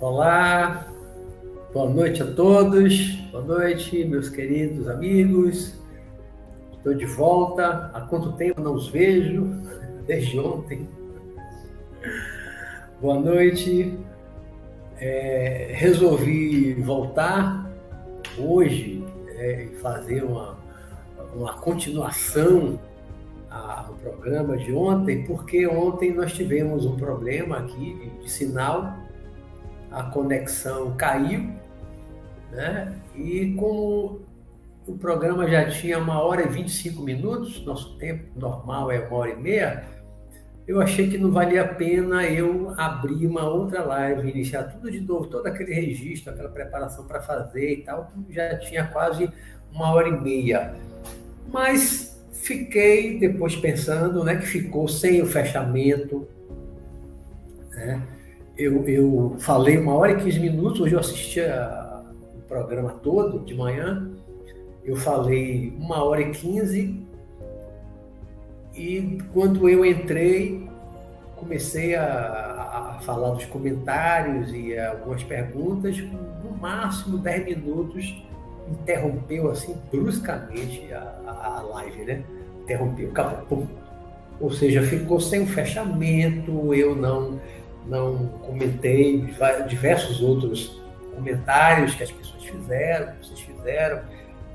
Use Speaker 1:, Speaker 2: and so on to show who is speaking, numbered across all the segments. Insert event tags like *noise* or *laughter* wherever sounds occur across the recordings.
Speaker 1: Olá, boa noite a todos, boa noite, meus queridos amigos. Estou de volta. Há quanto tempo não os vejo? *laughs* Desde ontem. Boa noite. É, resolvi voltar hoje é, fazer uma, uma continuação ao programa de ontem, porque ontem nós tivemos um problema aqui de, de sinal a conexão caiu, né? E como o programa já tinha uma hora e 25 minutos, nosso tempo normal é uma hora e meia, eu achei que não valia a pena eu abrir uma outra live, iniciar tudo de novo, todo aquele registro, aquela preparação para fazer e tal, já tinha quase uma hora e meia. Mas fiquei depois pensando, né, que ficou sem o fechamento, né? eu, eu falei uma hora e quinze minutos, hoje eu assisti a, o programa todo de manhã, eu falei uma hora e quinze, e quando eu entrei, comecei a, a, falar dos comentários e algumas perguntas, no máximo dez minutos, interrompeu assim bruscamente a, a, a live, né? Interrompeu, acabou. Pum. Ou seja, ficou sem o fechamento, eu não não comentei diversos outros comentários que as pessoas fizeram, que vocês fizeram,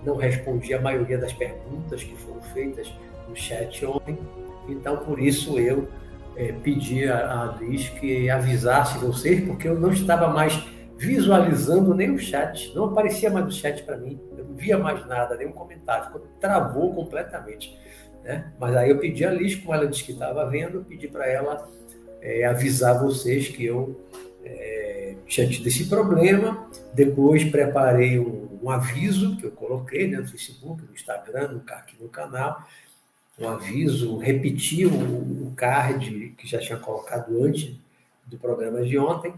Speaker 1: não respondi a maioria das perguntas que foram feitas no chat ontem, então por isso eu é, pedi a, a Liz que avisasse vocês, porque eu não estava mais visualizando nem o chat, não aparecia mais o chat para mim, eu não via mais nada, nenhum comentário, travou completamente. Né? Mas aí eu pedi a Liz, como ela disse que estava vendo, pedi para ela é, avisar vocês que eu é, tinha tido esse problema. Depois preparei um, um, aviso que eu coloquei né, no Facebook, no Instagram, no, aqui no canal. Um aviso, repeti o, card que já tinha colocado antes do programa de ontem,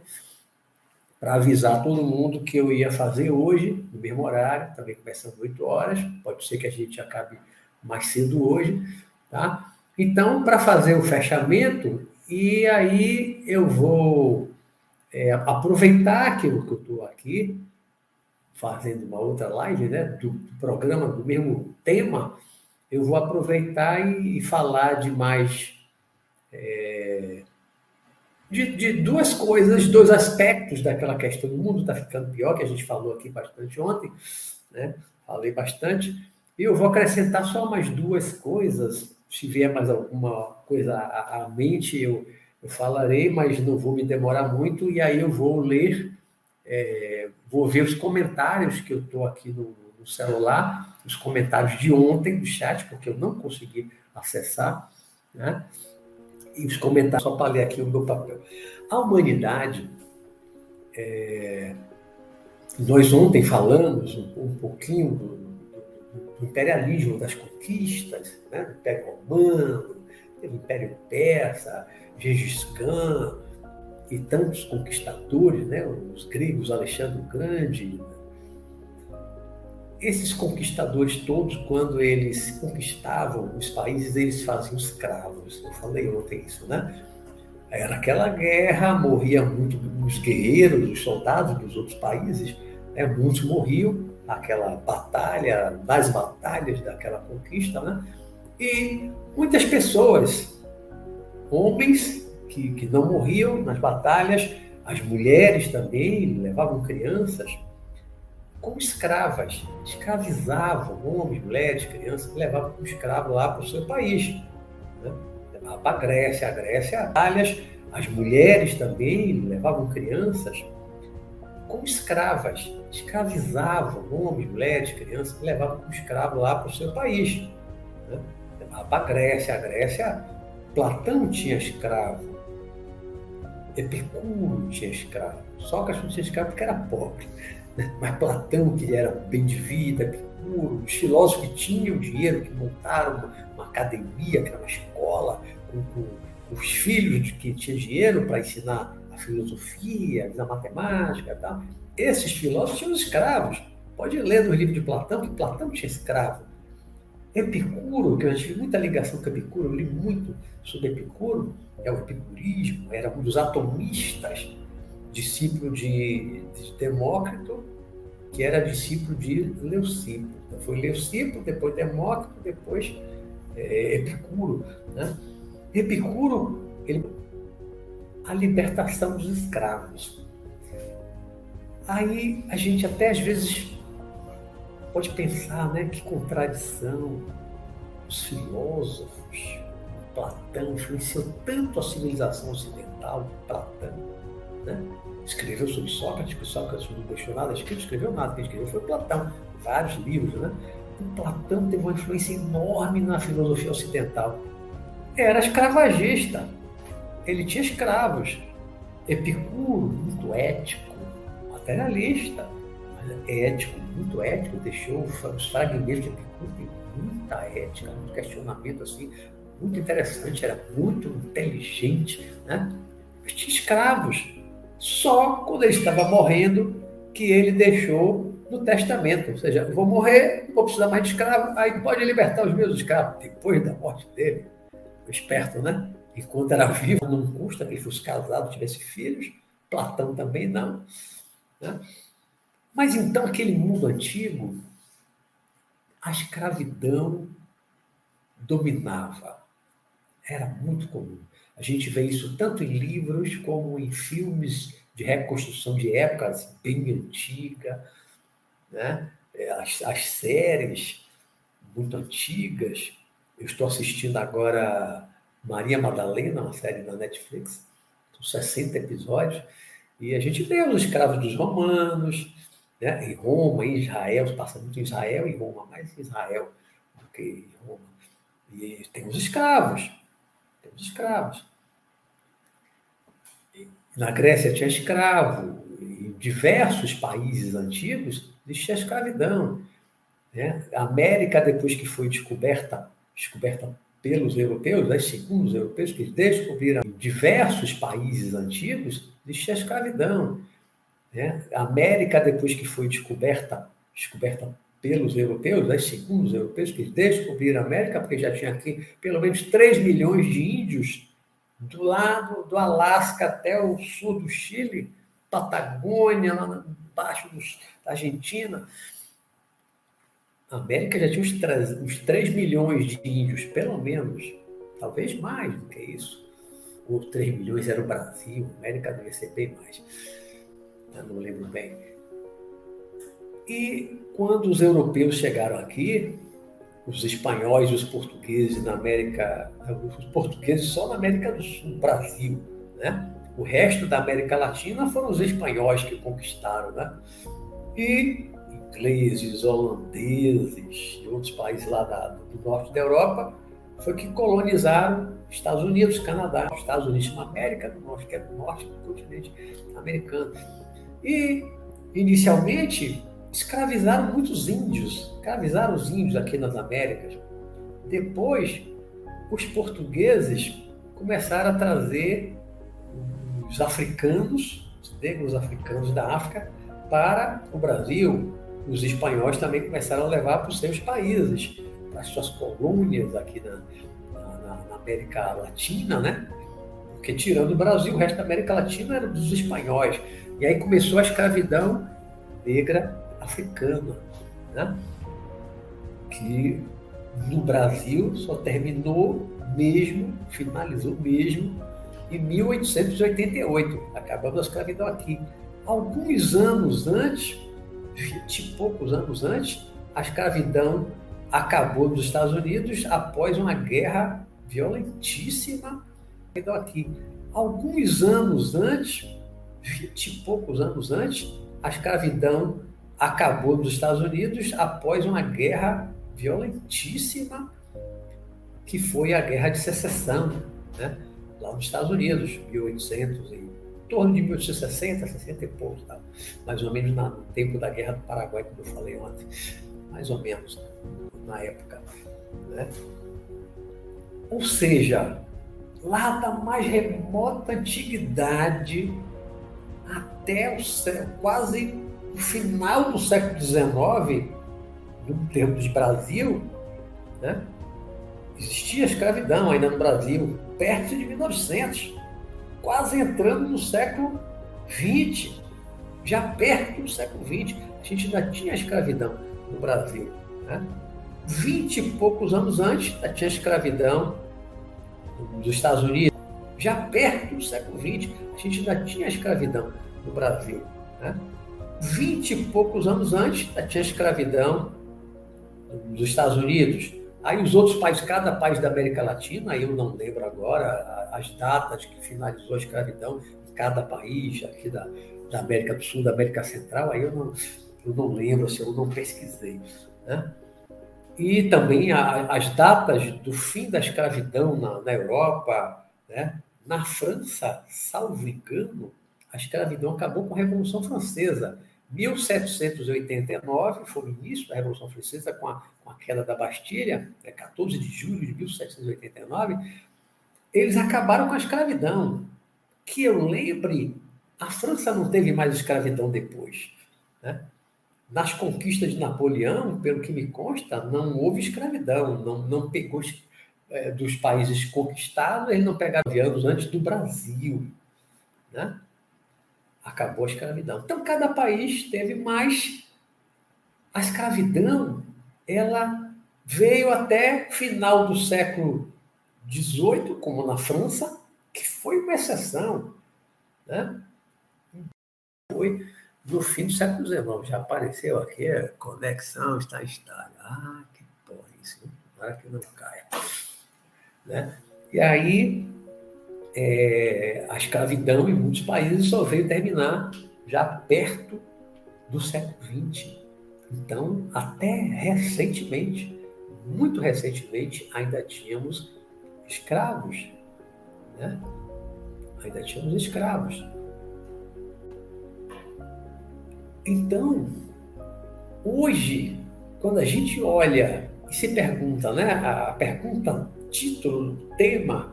Speaker 1: para avisar todo mundo que eu ia fazer hoje, no mesmo horário, também começando 8 horas. Pode ser que a gente acabe mais cedo hoje, tá? Então, para fazer o fechamento, e aí eu vou é, aproveitar que eu estou aqui, fazendo uma outra live, né, do, do, programa do mesmo tema, eu vou aproveitar e, e falar de mais. É, de, de, duas coisas, dois aspectos daquela questão. O mundo está ficando pior, que a gente falou aqui bastante ontem, né? Falei bastante. E eu vou acrescentar só mais duas coisas se vier mais alguma coisa à, à mente, eu, eu falarei, mas não vou me demorar muito, e aí eu vou ler, é, vou ver os comentários que eu estou aqui no, no, celular, os comentários de ontem do chat, porque eu não consegui acessar, né? E os comentários, só para ler aqui o meu papel. A humanidade, é, nós ontem falamos um, um pouquinho do, do imperialismo, das conquistas, né? do Império Romano, do Império Persa, Gengis Khan e tantos conquistadores, né? os gregos, Alexandre o Grande. Esses conquistadores todos, quando eles conquistavam os países, eles faziam escravos. Eu falei ontem isso, né? Era aquela guerra, morriam muito os guerreiros, os soldados dos outros países, né? muitos morriam, aquela batalha, das batalhas daquela conquista, né? E muitas pessoas, homens que, que não morriam nas batalhas, as mulheres também levavam crianças como escravas, escravizavam homens, mulheres, crianças, levavam como escravo lá para o seu país. Né? Levavam para a Grécia, a Grécia, as mulheres também levavam crianças como escravas, escravizavam homens, mulheres, crianças, levavam como escravo lá para o seu país. Né? Levava para a Grécia. A Grécia, Platão tinha escravo, Epicuro tinha escravo, Sócrates não tinha escravo porque era pobre. Né? Mas Platão, que era bem de vida, Epicuro, os filósofos que tinham dinheiro, que montaram uma, uma academia, que era uma escola, com, com, com os filhos de quem tinha dinheiro para ensinar a filosofia, da matemática tal. Esses filósofos tinham escravos. Pode ler no livro de Platão que Platão tinha escravo. Epicuro, que eu tive muita ligação com Epicuro, eu li muito sobre Epicuro, é o epicurismo, era um dos atomistas, discípulo de, de Demócrito, que era discípulo de Leucipo. Então, foi Leucipo, depois Demócrito, depois é, Epicuro. Né? Epicuro, ele, a libertação dos escravos. Aí a gente até às vezes pode pensar, né, que contradição. Os filósofos, Platão influenciou tanto a civilização ocidental, Platão, né? escreveu sobre Sócrates, que Sócrates não deixou nada escrito, escreveu nada, quem escreveu foi Platão, vários livros, né? Platão teve uma influência enorme na filosofia ocidental. Era escravagista, ele tinha escravos. Epicuro, muito ético, materialista, ético, muito ético, deixou os fragmentos de Epicuro, tem muita ética, muito questionamento assim, muito interessante, era muito inteligente, né? Mas tinha escravos. Só quando ele estava morrendo que ele deixou no testamento, ou seja, vou morrer, vou precisar mais de escravo, aí pode libertar os meus escravos, depois da morte dele. Esperto, né? Enquanto era vivo, não custa que ele fosse casado, tivesse filhos. Platão também não. Né? Mas então, aquele mundo antigo, a escravidão dominava. Era muito comum. A gente vê isso tanto em livros como em filmes de reconstrução de épocas bem antiga, né? as, as séries muito antigas. Eu estou assistindo agora Maria Madalena, uma série da Netflix, são 60 episódios, e a gente vê os escravos dos romanos, né? em Roma, em Israel, passa muito em Israel e Roma, mais em Israel do que em Roma. E tem os escravos, tem os escravos. Na Grécia tinha escravo, em diversos países antigos existia escravidão. Né? A América, depois que foi descoberta, descoberta pelos europeus, né, segundo os europeus, que descobriram em diversos países antigos, existia escravidão. Né? A América, depois que foi descoberta, descoberta pelos europeus, né, segundo os europeus, que descobriram a América, porque já tinha aqui pelo menos 3 milhões de índios do lado do Alasca até o sul do Chile, Patagônia, lá embaixo da Argentina. A América já tinha uns 3, uns 3 milhões de índios, pelo menos, talvez mais do que isso. Ou 3 milhões era o Brasil, a América devia ser bem mais. Eu não lembro bem. E quando os europeus chegaram aqui, os espanhóis e os portugueses na América, os portugueses só na América do Sul, Brasil, né? O resto da América Latina foram os espanhóis que conquistaram, né? E ingleses, holandeses e outros países lá da, do norte da Europa foi que colonizaram Estados Unidos, Canadá, Estados Unidos na América do Norte, que é do norte do continente americano. E, inicialmente, escravizaram muitos índios, escravizaram os índios aqui nas Américas. Depois, os portugueses começaram a trazer os africanos, os negros africanos da África, para o Brasil. Os espanhóis também começaram a levar para os seus países, para as suas colônias aqui na, na, na América Latina, né? Porque tirando o Brasil, o resto da América Latina era dos espanhóis. E aí começou a escravidão negra africana, né? que no Brasil só terminou mesmo, finalizou mesmo em 1888. Acabamos a escravidão aqui. Alguns anos antes, vinte e poucos anos antes, a escravidão acabou nos Estados Unidos após uma guerra violentíssima aqui. Alguns anos antes, vinte e poucos anos antes, a escravidão acabou nos Estados Unidos após uma guerra violentíssima, que foi a Guerra de Secessão, né? lá nos Estados Unidos, 1800 em torno de 1860, 60 e poucos, tá? mais ou menos no tempo da Guerra do Paraguai, como eu falei ontem, mais ou menos na época. Né? Ou seja, lá da mais remota antiguidade, até o quase o final do século XIX, no tempo de Brasil, né? existia escravidão ainda no Brasil, perto de 1900, quase entrando no século XX, já perto do século XX, a gente ainda tinha escravidão no Brasil. Né? Vinte e poucos anos antes, já tinha escravidão dos Estados Unidos. Já perto do século XX, a gente ainda tinha escravidão no Brasil. Né? Vinte e poucos anos antes, já tinha escravidão dos Estados Unidos. Aí os outros países, cada país da América Latina, eu não lembro agora as datas que finalizou a escravidão em cada país, aqui da, da América do Sul, da América Central, aí eu não, eu não lembro, assim, eu não pesquisei. Né? E também a, as datas do fim da escravidão na, na Europa, né? na França, salvo engano, a escravidão acabou com a Revolução Francesa. 1789 foi o início da Revolução Francesa, com a, com a queda da Bastilha, né, 14 de julho de 1789. Eles acabaram com a escravidão. Que eu lembre, a França não teve mais escravidão depois. Né? Nas conquistas de Napoleão, pelo que me consta, não houve escravidão, não, não pegou é, dos países conquistados, eles não pegaram antes do Brasil. Né? Acabou a escravidão. Então, cada país teve mais. A escravidão, ela veio até final do século XVIII, como na França, que foi uma exceção. Né? Foi no fim do século XIX. Já apareceu aqui a conexão está instável. Ah, que porra isso. Para que não caia. Né? E aí, é, a escravidão em muitos países só veio terminar já perto do século XX. Então, até recentemente, muito recentemente, ainda tínhamos escravos. Né? Ainda tínhamos escravos. Então, hoje, quando a gente olha e se pergunta, né? A pergunta, título, tema.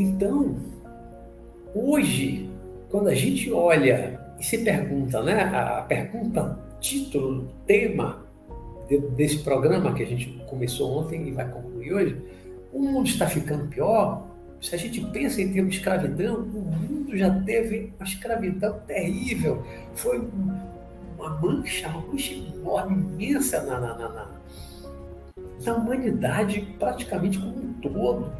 Speaker 1: Então, hoje, quando a gente olha e se pergunta, né? A pergunta, título, tema desse programa que a gente começou ontem e vai concluir hoje, o mundo está ficando pior se a gente pensa em termos de escravidão, o mundo já teve uma escravidão terrível. Foi uma mancha, uma mancha enorme, imensa na, na, na, na humanidade, praticamente como um todo.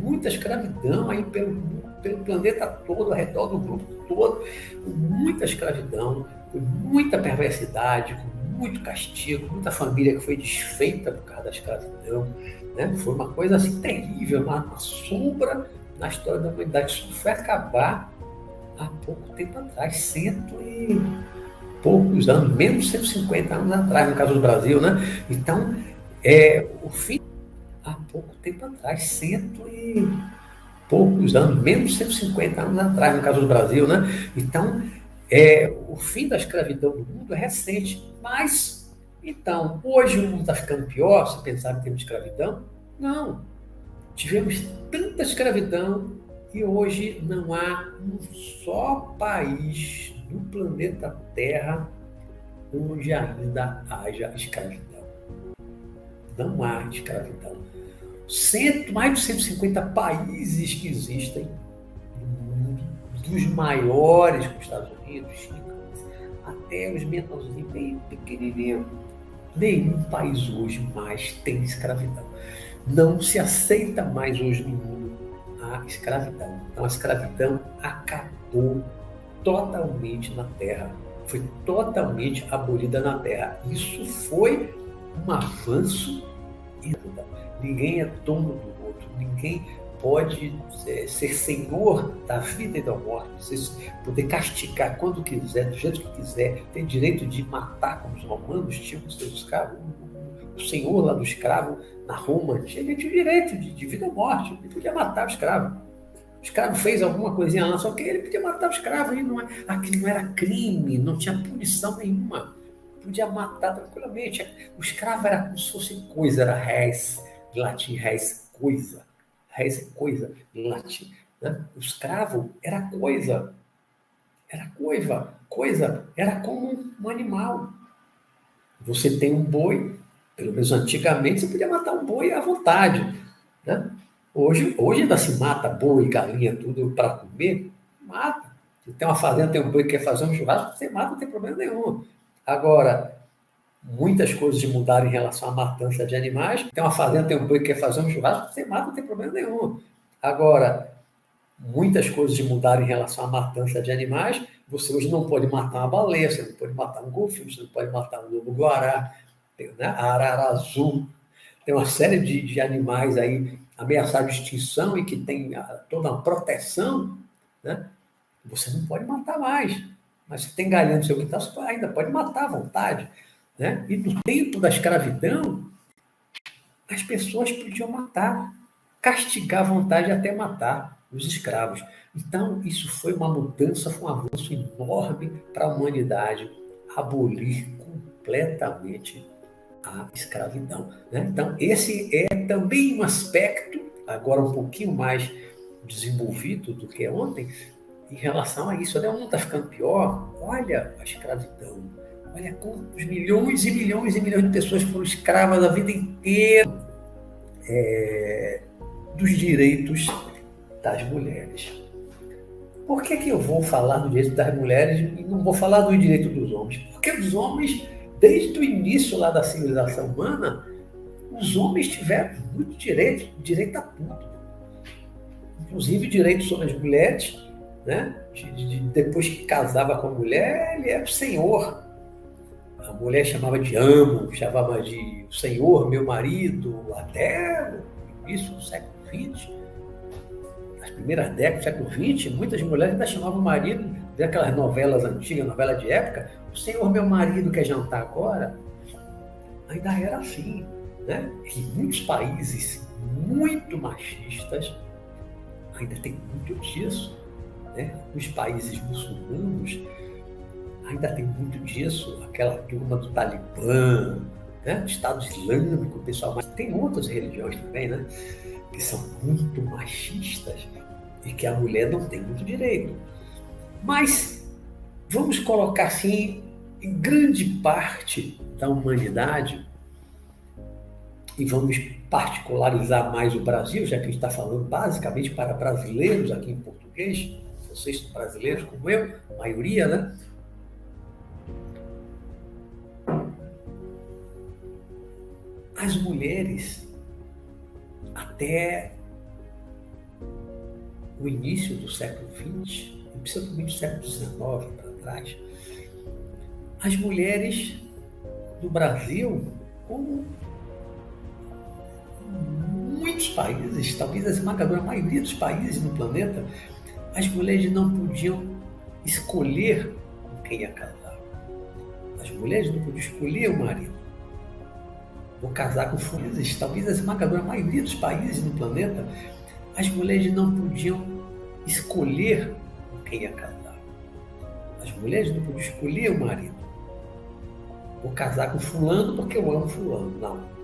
Speaker 1: Muita escravidão aí pelo, pelo planeta todo, ao redor do grupo todo. Muita escravidão, muita perversidade, com muito castigo, muita família que foi desfeita por causa da escravidão né? Foi uma coisa assim terrível, uma, uma sombra na história da humanidade. Isso foi acabar há pouco tempo atrás, cento e poucos anos, menos 150 anos atrás, no caso do Brasil, né? Então, é, o fim, pouco tempo atrás, cento e poucos anos, menos 150 anos atrás, no caso do Brasil, né? Então, é, o fim da escravidão do mundo é recente, mas então, hoje o mundo está ficando pior, se pensar em termos de escravidão? Não. Tivemos tanta escravidão e hoje não há um só país no planeta Terra onde ainda haja escravidão. Não há escravidão. Cento, mais de 150 países que existem no mundo, dos maiores como Estados Unidos, China, até os menorzinhos, bem pequenininhos, Nenhum país hoje mais tem escravidão. Não se aceita mais hoje no mundo a escravidão. Então a escravidão acabou totalmente na Terra. Foi totalmente abolida na Terra. Isso foi um avanço. Ninguém é dono do outro. Ninguém pode é, ser senhor da vida e da morte, poder castigar quando quiser, do jeito que quiser, tem direito de matar, como os romanos tinham os seus escravos. O senhor lá do escravo na Roma tinha, direito de, de, vida ou morte, ele podia matar o escravo. O escravo fez alguma coisinha lá, só que ele podia matar o escravo, e não, é, aquilo não era crime, não tinha punição nenhuma. Podia matar tranquilamente. O escravo era como se fosse coisa, era res, latim res, coisa res é coisa em latim. Né? O escravo era coisa, era coisa, coisa, era como um animal. Você tem um boi, pelo menos antigamente você podia matar um boi à vontade. Né? Hoje, hoje ainda se mata boi, galinha, tudo para comer, mata. Se tem uma fazenda, tem um boi que quer fazer um churrasco, você mata, não tem problema nenhum. Agora, muitas coisas mudaram em relação à matança de animais. Tem uma fazenda, tem um boi que quer fazer um churrasco, você mata, não tem problema nenhum. Agora, muitas coisas mudaram em relação à matança de animais. Você hoje não pode matar uma baleia, você não pode matar um golfinho, você não pode matar um lobo-guará, né? arara azul. Tem uma série de, de animais aí ameaçados de extinção e que tem toda uma proteção, né? você não pode matar mais. Mas se tem galinha no seu quintal, você ainda pode matar à vontade. Né? E no tempo da escravidão, as pessoas podiam matar, castigar à vontade até matar os escravos. Então, isso foi uma mudança, foi um avanço enorme para a humanidade abolir completamente a escravidão. Né? Então, esse é também um aspecto, agora um pouquinho mais desenvolvido do que ontem, em relação a isso. Né? O mundo está ficando pior. Olha a escravidão. Olha quantos milhões e milhões e milhões de pessoas foram escravas a vida inteira é, dos direitos das mulheres. Por que, que eu vou falar do direito das mulheres e não vou falar do direito dos homens? Porque os homens, desde o início lá da civilização humana, os homens tiveram muito direito, direito a tudo. Inclusive direito sobre as mulheres, né? De, de, depois que casava com a mulher, ele era o senhor. A mulher chamava de amo, chamava de senhor, meu marido, até o início do século XX as primeiras décadas do século XX, muitas mulheres ainda chamavam o marido, daquelas novelas antigas, novela de época, o senhor meu marido quer jantar agora. Ainda era assim. Né? Em muitos países muito machistas, ainda tem muito disso. Né? Nos países muçulmanos, ainda tem muito disso. Aquela turma do Talibã, né? do Estado Islâmico, pessoal. Mas tem outras religiões também, né? que são muito machistas e que a mulher não tem muito direito. Mas vamos colocar assim, em grande parte da humanidade, e vamos particularizar mais o Brasil, já que a gente está falando basicamente para brasileiros aqui em português, vocês brasileiros como eu, maioria, né? As mulheres até o início do século XX, principalmente do século XIX para trás, as mulheres do Brasil, como muitos países, talvez a esmagadora maioria dos países no planeta, as mulheres não podiam escolher com quem ia casar. As mulheres não podiam escolher o marido vou casar com fulanos. Talvez a esmagadora maioria dos países no planeta, as mulheres não podiam escolher com quem ia casar. As mulheres não podiam escolher o marido. Vou casar com fulano porque eu amo fulano. Não.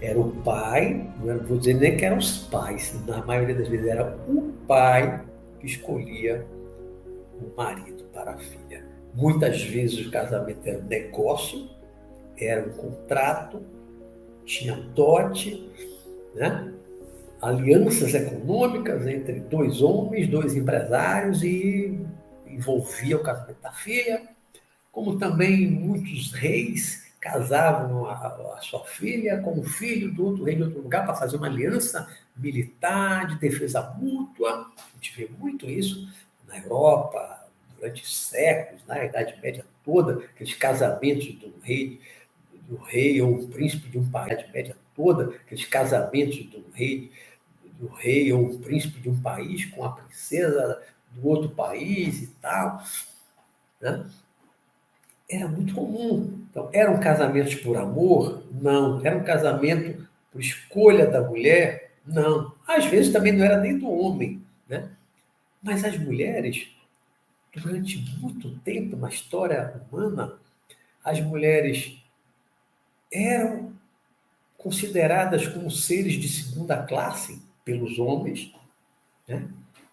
Speaker 1: Era o pai, não vou dizer nem que eram os pais, na maioria das vezes era o pai que escolhia o marido para a filha. Muitas vezes o casamento era um negócio, era um contrato, tinha dote, né? alianças econômicas entre dois homens, dois empresários e envolvia o casamento da filha, como também muitos reis casavam a, a sua filha com o filho do outro rei de outro lugar para fazer uma aliança militar de defesa mútua. A gente vê muito isso na Europa durante séculos, na Idade Média toda, aqueles casamentos do rei do rei ou o príncipe de um país, de média toda, aqueles casamentos do rei, do rei ou o príncipe de um país com a princesa do outro país e tal. Né? Era muito comum. Então, eram casamentos por amor? Não. Era um casamento por escolha da mulher? Não. Às vezes também não era nem do homem. Né? Mas as mulheres, durante muito tempo na história humana, as mulheres eram consideradas como seres de segunda classe pelos homens, né?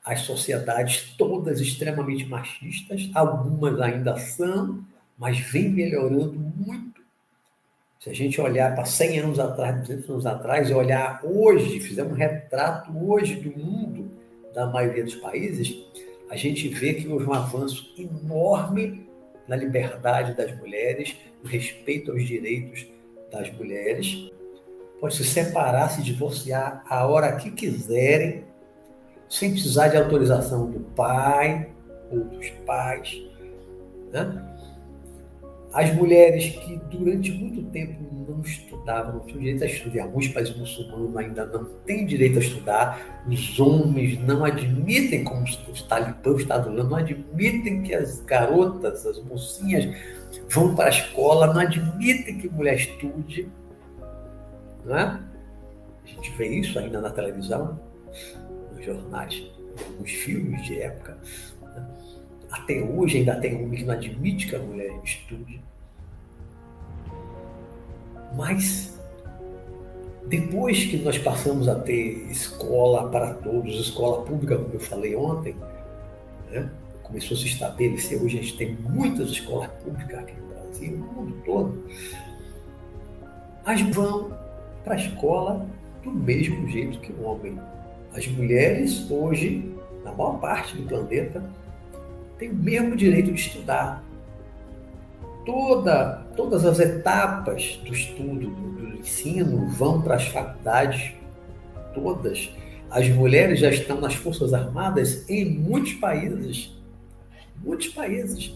Speaker 1: as sociedades todas extremamente machistas, algumas ainda são, mas vem melhorando muito. Se a gente olhar para 100 anos atrás, 200 anos atrás, e olhar hoje, fizer um retrato hoje do mundo, da maioria dos países, a gente vê que houve um avanço enorme na liberdade das mulheres, no respeito aos direitos das mulheres. Pode se separar, se divorciar a hora que quiserem, sem precisar de autorização do pai ou dos pais. Né? As mulheres que durante muito tempo não estudavam, não tinham direito a estudar, alguns países muçulmanos ainda não têm direito a estudar, os homens não admitem, como os talibãs, o Estado não admitem que as garotas, as mocinhas vão para a escola, não admitem que mulher estude. Não é? A gente vê isso ainda na televisão, nos jornais, nos filmes de época. Né? Até hoje ainda tem homem que não admite que a mulher estude. Mas depois que nós passamos a ter escola para todos, escola pública, como eu falei ontem, né? Começou a se estabelecer. Hoje a gente tem muitas escolas públicas aqui no Brasil, no mundo todo. As vão para a escola do mesmo jeito que o homem. As mulheres, hoje, na maior parte do planeta, têm o mesmo direito de estudar. Toda, todas as etapas do estudo, do, do ensino, vão para as faculdades, todas. As mulheres já estão nas Forças Armadas em muitos países. Muitos países.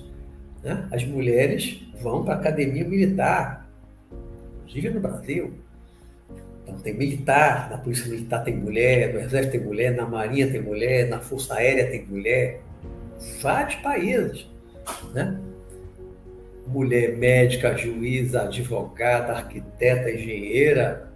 Speaker 1: Né? As mulheres vão para a academia militar, inclusive no Brasil. Então tem militar, na polícia militar tem mulher, no exército tem mulher, na marinha tem mulher, na força aérea tem mulher, vários países, né? Mulher médica, juíza, advogada, arquiteta, engenheira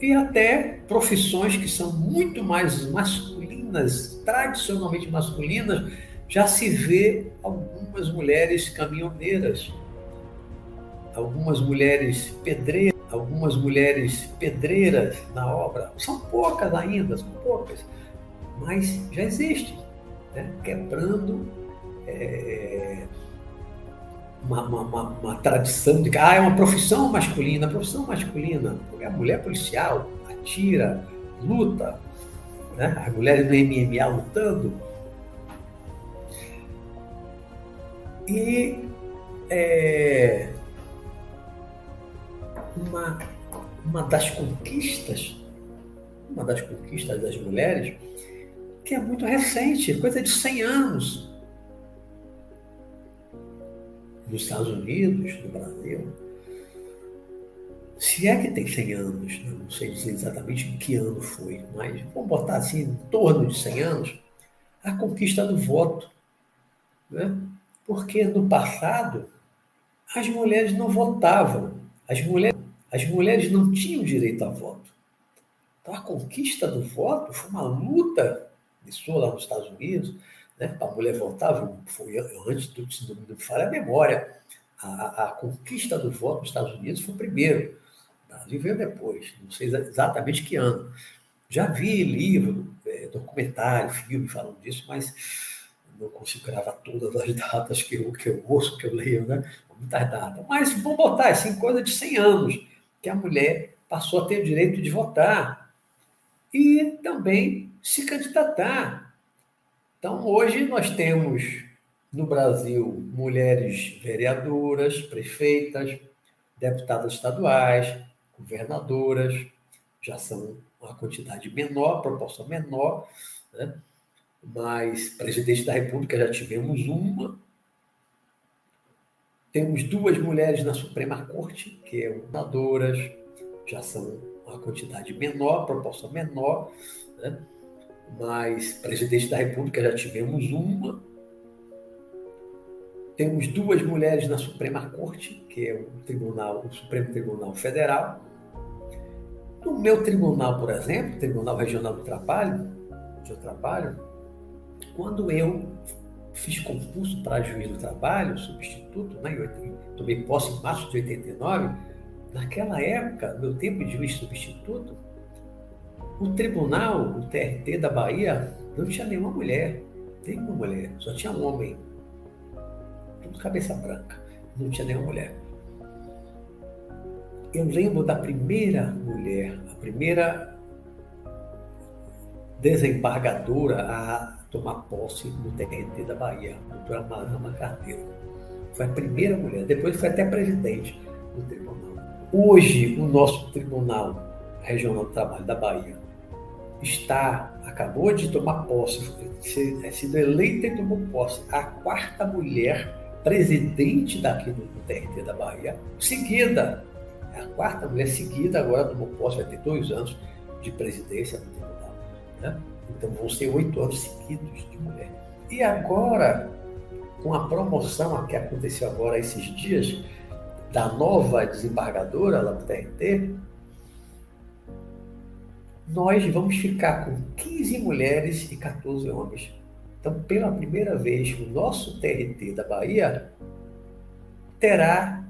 Speaker 1: e até profissões que são muito mais masculinas, tradicionalmente masculinas, já se vê algumas mulheres caminhoneiras, algumas mulheres pedreiras algumas mulheres pedreiras na obra. São poucas ainda, são poucas, mas já existem, né? quebrando é, uma, uma, uma, uma, tradição de que ah, é uma profissão masculina, profissão masculina, a mulher policial atira, luta, né? as mulheres no MMA lutando. E é, uma, uma das conquistas, uma das conquistas das mulheres, que é muito recente, coisa de 100 anos. Nos Estados Unidos, no Brasil. Se é que tem 100 anos, né? não sei dizer exatamente que ano foi, mas vamos botar assim, em torno de 100 anos, a conquista do voto. Né? Porque no passado, as mulheres não votavam. As mulheres as mulheres não tinham direito a voto. Então, a conquista do voto foi uma luta, isso lá nos Estados Unidos, né? para a mulher votar, foi antes do, do, do falha a memória. A, a, conquista do voto nos Estados Unidos foi primeiro. O Brasil veio depois, não sei exatamente que ano. Já vi livro, é, documentário, filme falando disso, mas não consigo gravar todas as datas que eu, que eu ouço, que eu leio, né? Muitas datas. Mas vamos botar assim, coisa de 100 anos que a mulher passou a ter o direito de votar e também se candidatar. Então, hoje nós temos no Brasil mulheres vereadoras, prefeitas, deputadas estaduais, governadoras, já são uma quantidade menor, proporção menor, né? Mas presidente da República já tivemos uma, temos duas mulheres na Suprema Corte, que é governnadoras, já são uma quantidade menor, proporção menor, né? mas presidente da República já tivemos uma. Temos duas mulheres na Suprema Corte, que é o Tribunal, o Supremo Tribunal Federal. No meu tribunal, por exemplo, Tribunal Regional do Trabalho, onde eu trabalho, quando eu fiz concurso para juiz do trabalho, substituto, né, tomei posse em março de 89. Naquela época, meu tempo de juiz substituto, o tribunal, o TRT da Bahia, não tinha nenhuma mulher, nenhuma mulher, só tinha um homem. Tudo cabeça branca, não tinha nenhuma mulher. Eu lembro da primeira mulher, a primeira desembargadora a tomar posse no TRT da Bahia, doutora Marama Carneiro. Foi a primeira mulher, depois foi até presidente do tribunal. Hoje, o nosso Tribunal Regional do Trabalho da Bahia está, acabou de tomar posse, é sido eleita e tomou posse, a quarta mulher presidente daqui do TRT da Bahia, seguida, é a quarta mulher seguida, agora tomou posse, vai ter dois anos de presidência do tribunal. Né? Então vão ser oito anos seguidos de mulher. E agora, com a promoção que aconteceu agora esses dias, da nova desembargadora lá do TRT, nós vamos ficar com 15 mulheres e 14 homens. Então, pela primeira vez, o nosso TRT da Bahia terá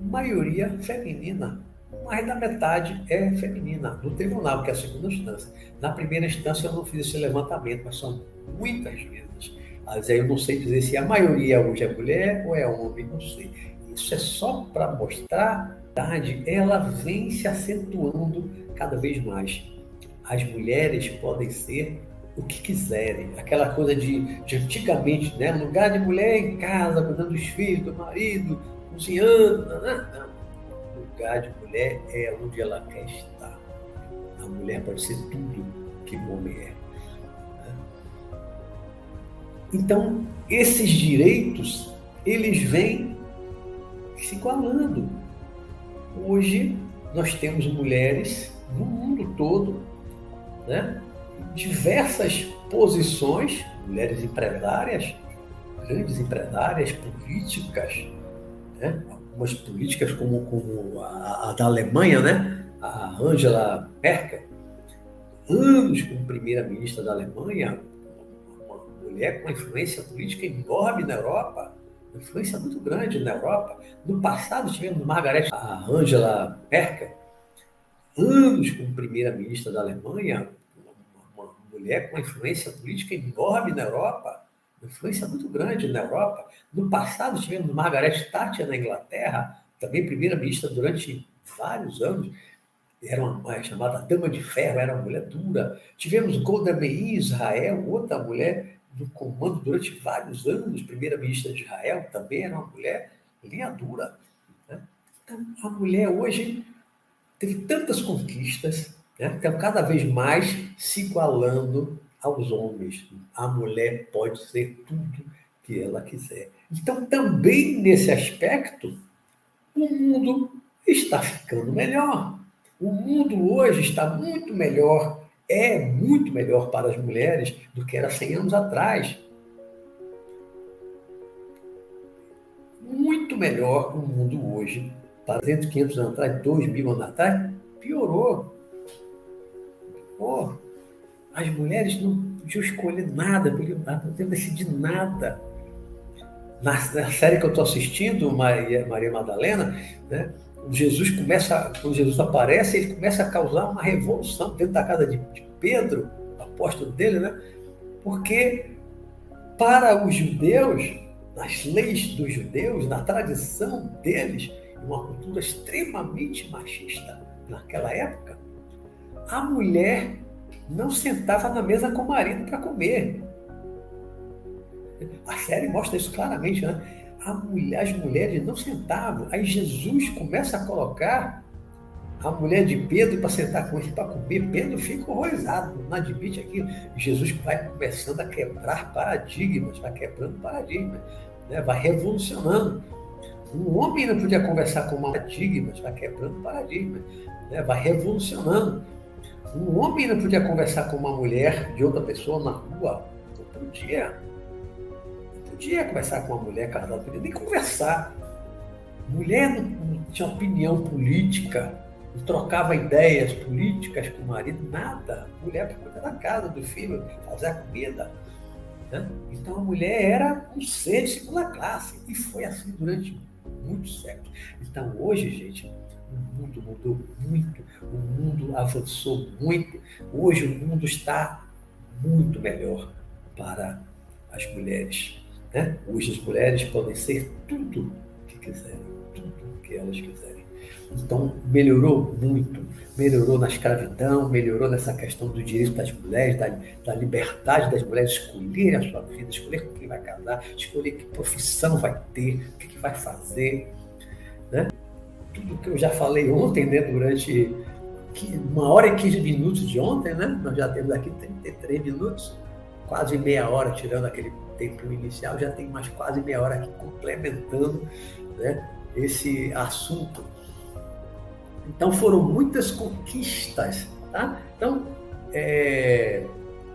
Speaker 1: maioria feminina. Mais da metade é feminina, no tribunal, que é a segunda instância. Na primeira instância, eu não fiz esse levantamento, mas são muitas vezes. Mas aí eu não sei dizer se a maioria hoje é mulher ou é homem, não sei. Isso é só para mostrar, tarde, ela vem se acentuando cada vez mais. As mulheres podem ser o que quiserem. Aquela coisa de, de antigamente, né? Lugar de mulher em casa, cuidando dos filhos, do marido, cozinhando. Não, não. Lugar de mulher é onde ela quer estar. A mulher pode ser tudo que o homem é. Né? Então, esses direitos, eles vêm se igualando. Hoje, nós temos mulheres no mundo todo, né? diversas posições, mulheres empresárias, grandes empresárias, políticas, né? Algumas políticas como, como a, a, da Alemanha, né? a Angela Merkel, anos como primeira-ministra da Alemanha, uma mulher com influência política enorme na Europa, influência muito grande na Europa. No passado tivemos Margaret, a Angela Merkel, anos como primeira-ministra da Alemanha, uma mulher com uma influência política enorme na Europa, uma influência muito grande na Europa. No passado tivemos Margaret Thatcher na Inglaterra, também primeira-ministra durante vários anos, era uma, uma, chamada Dama de Ferro, era uma mulher dura. Tivemos Golda Meir Israel, outra mulher do comando durante vários anos, primeira-ministra de Israel, também era uma mulher linha dura. Né? Então, a mulher hoje teve tantas conquistas, né? então cada vez mais se igualando aos homens. A mulher pode ser tudo que ela quiser. Então, também nesse aspecto, o mundo está ficando melhor. O mundo hoje está muito melhor é muito melhor para as mulheres do que era 100 anos atrás. Muito melhor no mundo hoje. Para 300, 500 anos atrás, 2 mil anos atrás, piorou. Pô, as mulheres não podiam escolher nada, porque não podiam decidir nada. Na, na série que eu estou assistindo, Maria, Maria Madalena, né, Jesus começa, quando Jesus aparece, ele começa a causar uma revolução dentro da casa de, de Pedro, apóstolo dele, né? Porque para os judeus, nas leis dos judeus, na tradição deles, uma cultura extremamente machista naquela época, a mulher não sentava na mesa com o marido para comer. A série mostra isso claramente, né? mulher, as mulheres não sentavam. Aí Jesus começa a colocar a mulher de Pedro para sentar com ele para comer. Pedro fica horrorizado, não admite aquilo. Jesus vai começando a quebrar paradigmas, vai quebrando paradigmas, né? vai revolucionando. Um homem não podia conversar com paradigmas, vai quebrando paradigmas, né? vai revolucionando. Um homem não podia conversar com uma mulher de outra pessoa na rua, não podia podia conversar com uma mulher casada, não podia nem conversar. Mulher não, não tinha opinião política, não trocava ideias políticas com o marido, nada. Mulher para cuidar da casa, do filho, fazer a comida. Né? Então a mulher era um ser de segunda classe e foi assim durante muitos séculos. Então hoje, gente, o mundo mudou muito, o mundo avançou muito. Hoje o mundo está muito melhor para as mulheres. Né? Hoje as mulheres podem ser tudo que quiserem, tudo que elas quiserem. Então, melhorou muito. Melhorou na escravidão, melhorou nessa questão do direito das mulheres, da, da liberdade das mulheres escolherem a sua vida, escolher com quem vai casar, escolher que profissão vai ter, o que, que vai fazer. Né? Tudo que eu já falei ontem, né, durante uma hora e 15 minutos de ontem, né? Nós já temos aqui 33 minutos, quase meia hora, tirando aquele tempo inicial, já tem mais quase meia hora aqui complementando né, esse assunto então foram muitas conquistas. Tá? Então, é,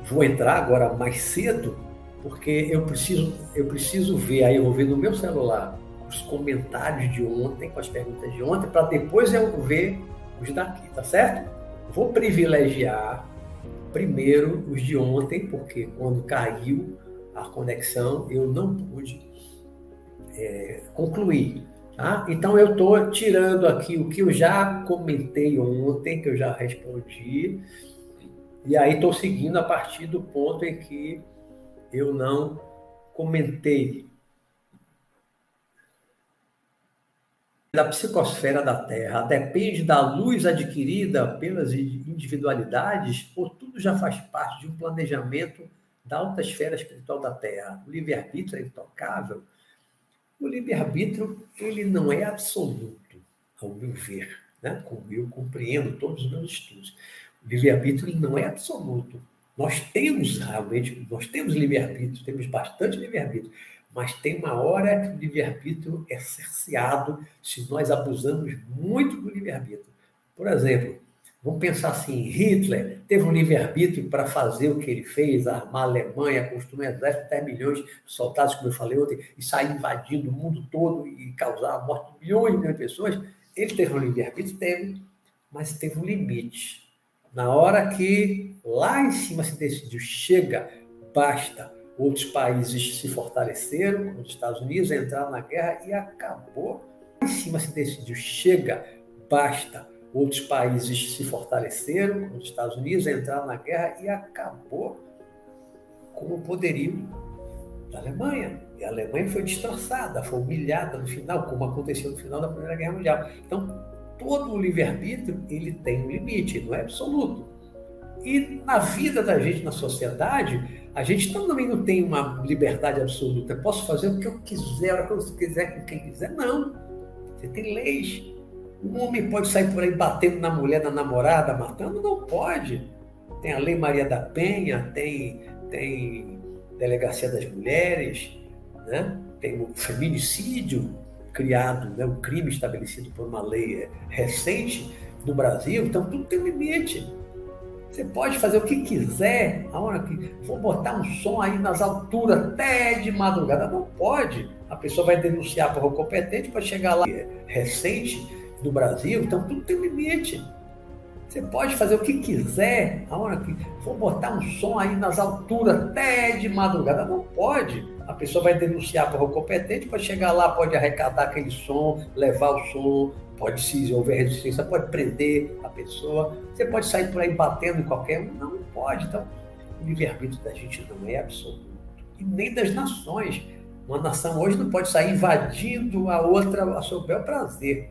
Speaker 1: vou entrar agora mais cedo, porque eu preciso, eu preciso ver, aí eu vou ver no meu celular os comentários de ontem, com as perguntas de ontem, para depois eu ver os daqui, tá certo? Vou privilegiar primeiro os de ontem, porque quando caiu a conexão eu não pude é, concluir. Tá? Então eu estou tirando aqui o que eu já comentei ontem, que eu já respondi, e aí estou seguindo a partir do ponto em que eu não comentei. Da psicosfera da Terra depende da luz adquirida pelas individualidades, ou tudo já faz parte de um planejamento da alta esfera espiritual da Terra. O livre-arbítrio é intocável o livre-arbítrio, ele não é absoluto, ao meu ver, né? como eu compreendo todos os meus estudos. O livre-arbítrio não é absoluto. Nós temos realmente, nós temos livre-arbítrio, temos bastante livre-arbítrio, mas tem uma hora que o livre-arbítrio é cerceado se nós abusamos muito do livre-arbítrio. Por exemplo, Vamos pensar assim: Hitler teve um livre-arbítrio para fazer o que ele fez, armar a Alemanha, construir um exército de 10 milhões de soldados, como eu falei ontem, e sair invadindo o mundo todo e causar a morte de milhões e milhões de pessoas. Ele teve um livre-arbítrio? Teve, mas teve um limite. Na hora que lá em cima se decidiu, chega, basta, outros países se fortaleceram, os Estados Unidos entraram na guerra e acabou. Em cima se decidiu, chega, basta Outros países se fortaleceram, os Estados Unidos entraram na guerra e acabou com o poderio da Alemanha. E a Alemanha foi destroçada, foi humilhada no final, como aconteceu no final da Primeira Guerra Mundial. Então, todo o livre-arbítrio ele tem um limite, não é absoluto. E na vida da gente, na sociedade, a gente também não tem uma liberdade absoluta. Eu posso fazer o que eu quiser, que eu quiser, com quem quiser. Não. Você tem leis, um homem pode sair por aí batendo na mulher, na namorada, matando? Não pode. Tem a Lei Maria da Penha, tem, tem Delegacia das Mulheres, né? tem o feminicídio criado, né? um crime estabelecido por uma lei recente no Brasil. Então, tudo tem limite. Você pode fazer o que quiser, a hora que for botar um som aí nas alturas até de madrugada. Não pode. A pessoa vai denunciar para o competente para chegar lá recente do Brasil, então tudo tem limite. Você pode fazer o que quiser, a hora que for botar um som aí nas alturas até de madrugada, não pode. A pessoa vai denunciar para o competente, pode chegar lá, pode arrecadar aquele som, levar o som, pode se houver resistência, pode prender a pessoa. Você pode sair por aí batendo em qualquer um, não, pode. Então, o livre-arbítrio da gente não é absoluto. E nem das nações. Uma nação hoje não pode sair invadindo a outra a seu bel prazer.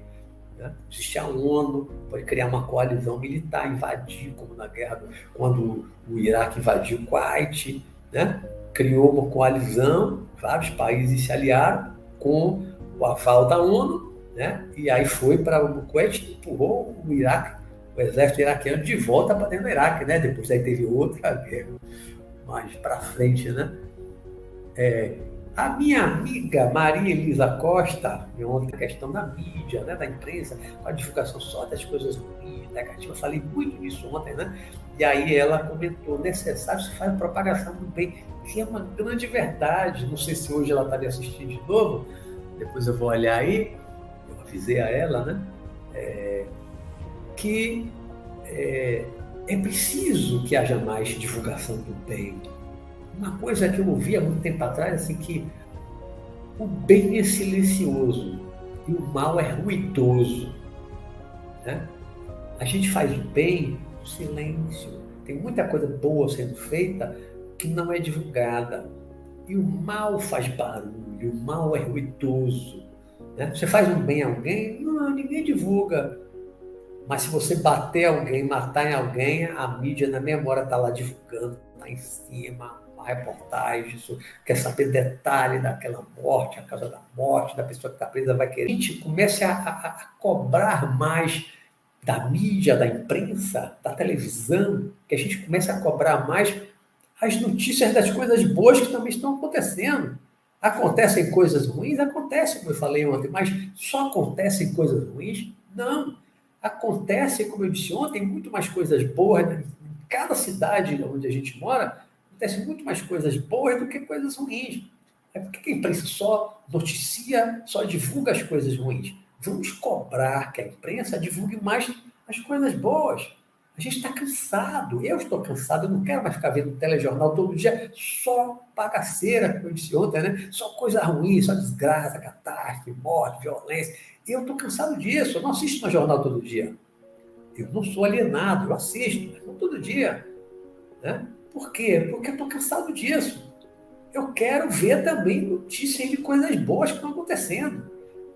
Speaker 1: Né? Existe a ONU, pode criar uma coalizão militar, invadir, como na guerra, do, quando o Iraque invadiu o Kuwait, né? criou uma coalizão, vários países se aliaram com o aval da ONU, né? e aí foi para o Kuwait empurrou o Iraque, o exército iraquiano, de volta para dentro do Iraque. Né? Depois aí teve outra guerra mais para frente. Né? É, a minha amiga Maria Elisa Costa, ontem a questão da mídia, né, da imprensa, a divulgação só das coisas ruins, negativas, falei muito disso ontem, né? E aí ela comentou, necessário se faz propagação do bem, que é uma grande verdade. Não sei se hoje ela está me assistindo de novo, depois eu vou olhar aí, avisei a ela, né? É, que é, é preciso que haja mais divulgação do bem, uma coisa que eu ouvi há muito tempo atrás, assim, que o bem é silencioso e o mal é ruidoso. Né? A gente faz o bem no silêncio. tem muita coisa boa sendo feita que não é divulgada. E o mal faz barulho, o mal é ruidoso. Né? Você faz um bem a alguém, não, ninguém divulga. Mas se você bater alguém, matar em alguém, a mídia na memória está lá divulgando, está em cima, uma reportagem, isso, quer saber detalhe daquela morte, a causa da morte, da pessoa que está presa, vai querer. A gente começa a, a, a cobrar mais da mídia, da imprensa, da televisão, que a gente começa a cobrar mais as notícias das coisas boas que também estão acontecendo. Acontecem coisas ruins? Acontecem, como eu falei ontem, mas só acontecem coisas ruins? Não. Acontece, como eu disse ontem, muito mais coisas boas. Né? Em cada cidade onde a gente mora, acontecem muito mais coisas boas do que coisas ruins. É porque a imprensa só noticia, só divulga as coisas ruins. Vamos cobrar que a imprensa divulgue mais as coisas boas. A gente está cansado, eu estou cansado, eu não quero mais ficar vendo telejornal todo dia, só bagaceira, como eu disse ontem, né? Só coisa ruim, só desgraça, catástrofe, morte, violência. Eu estou cansado disso, eu não assisto no jornal todo dia. Eu não sou alienado, eu assisto, mas não todo dia. Né? Por quê? Porque eu estou cansado disso. Eu quero ver também notícias de coisas boas que estão acontecendo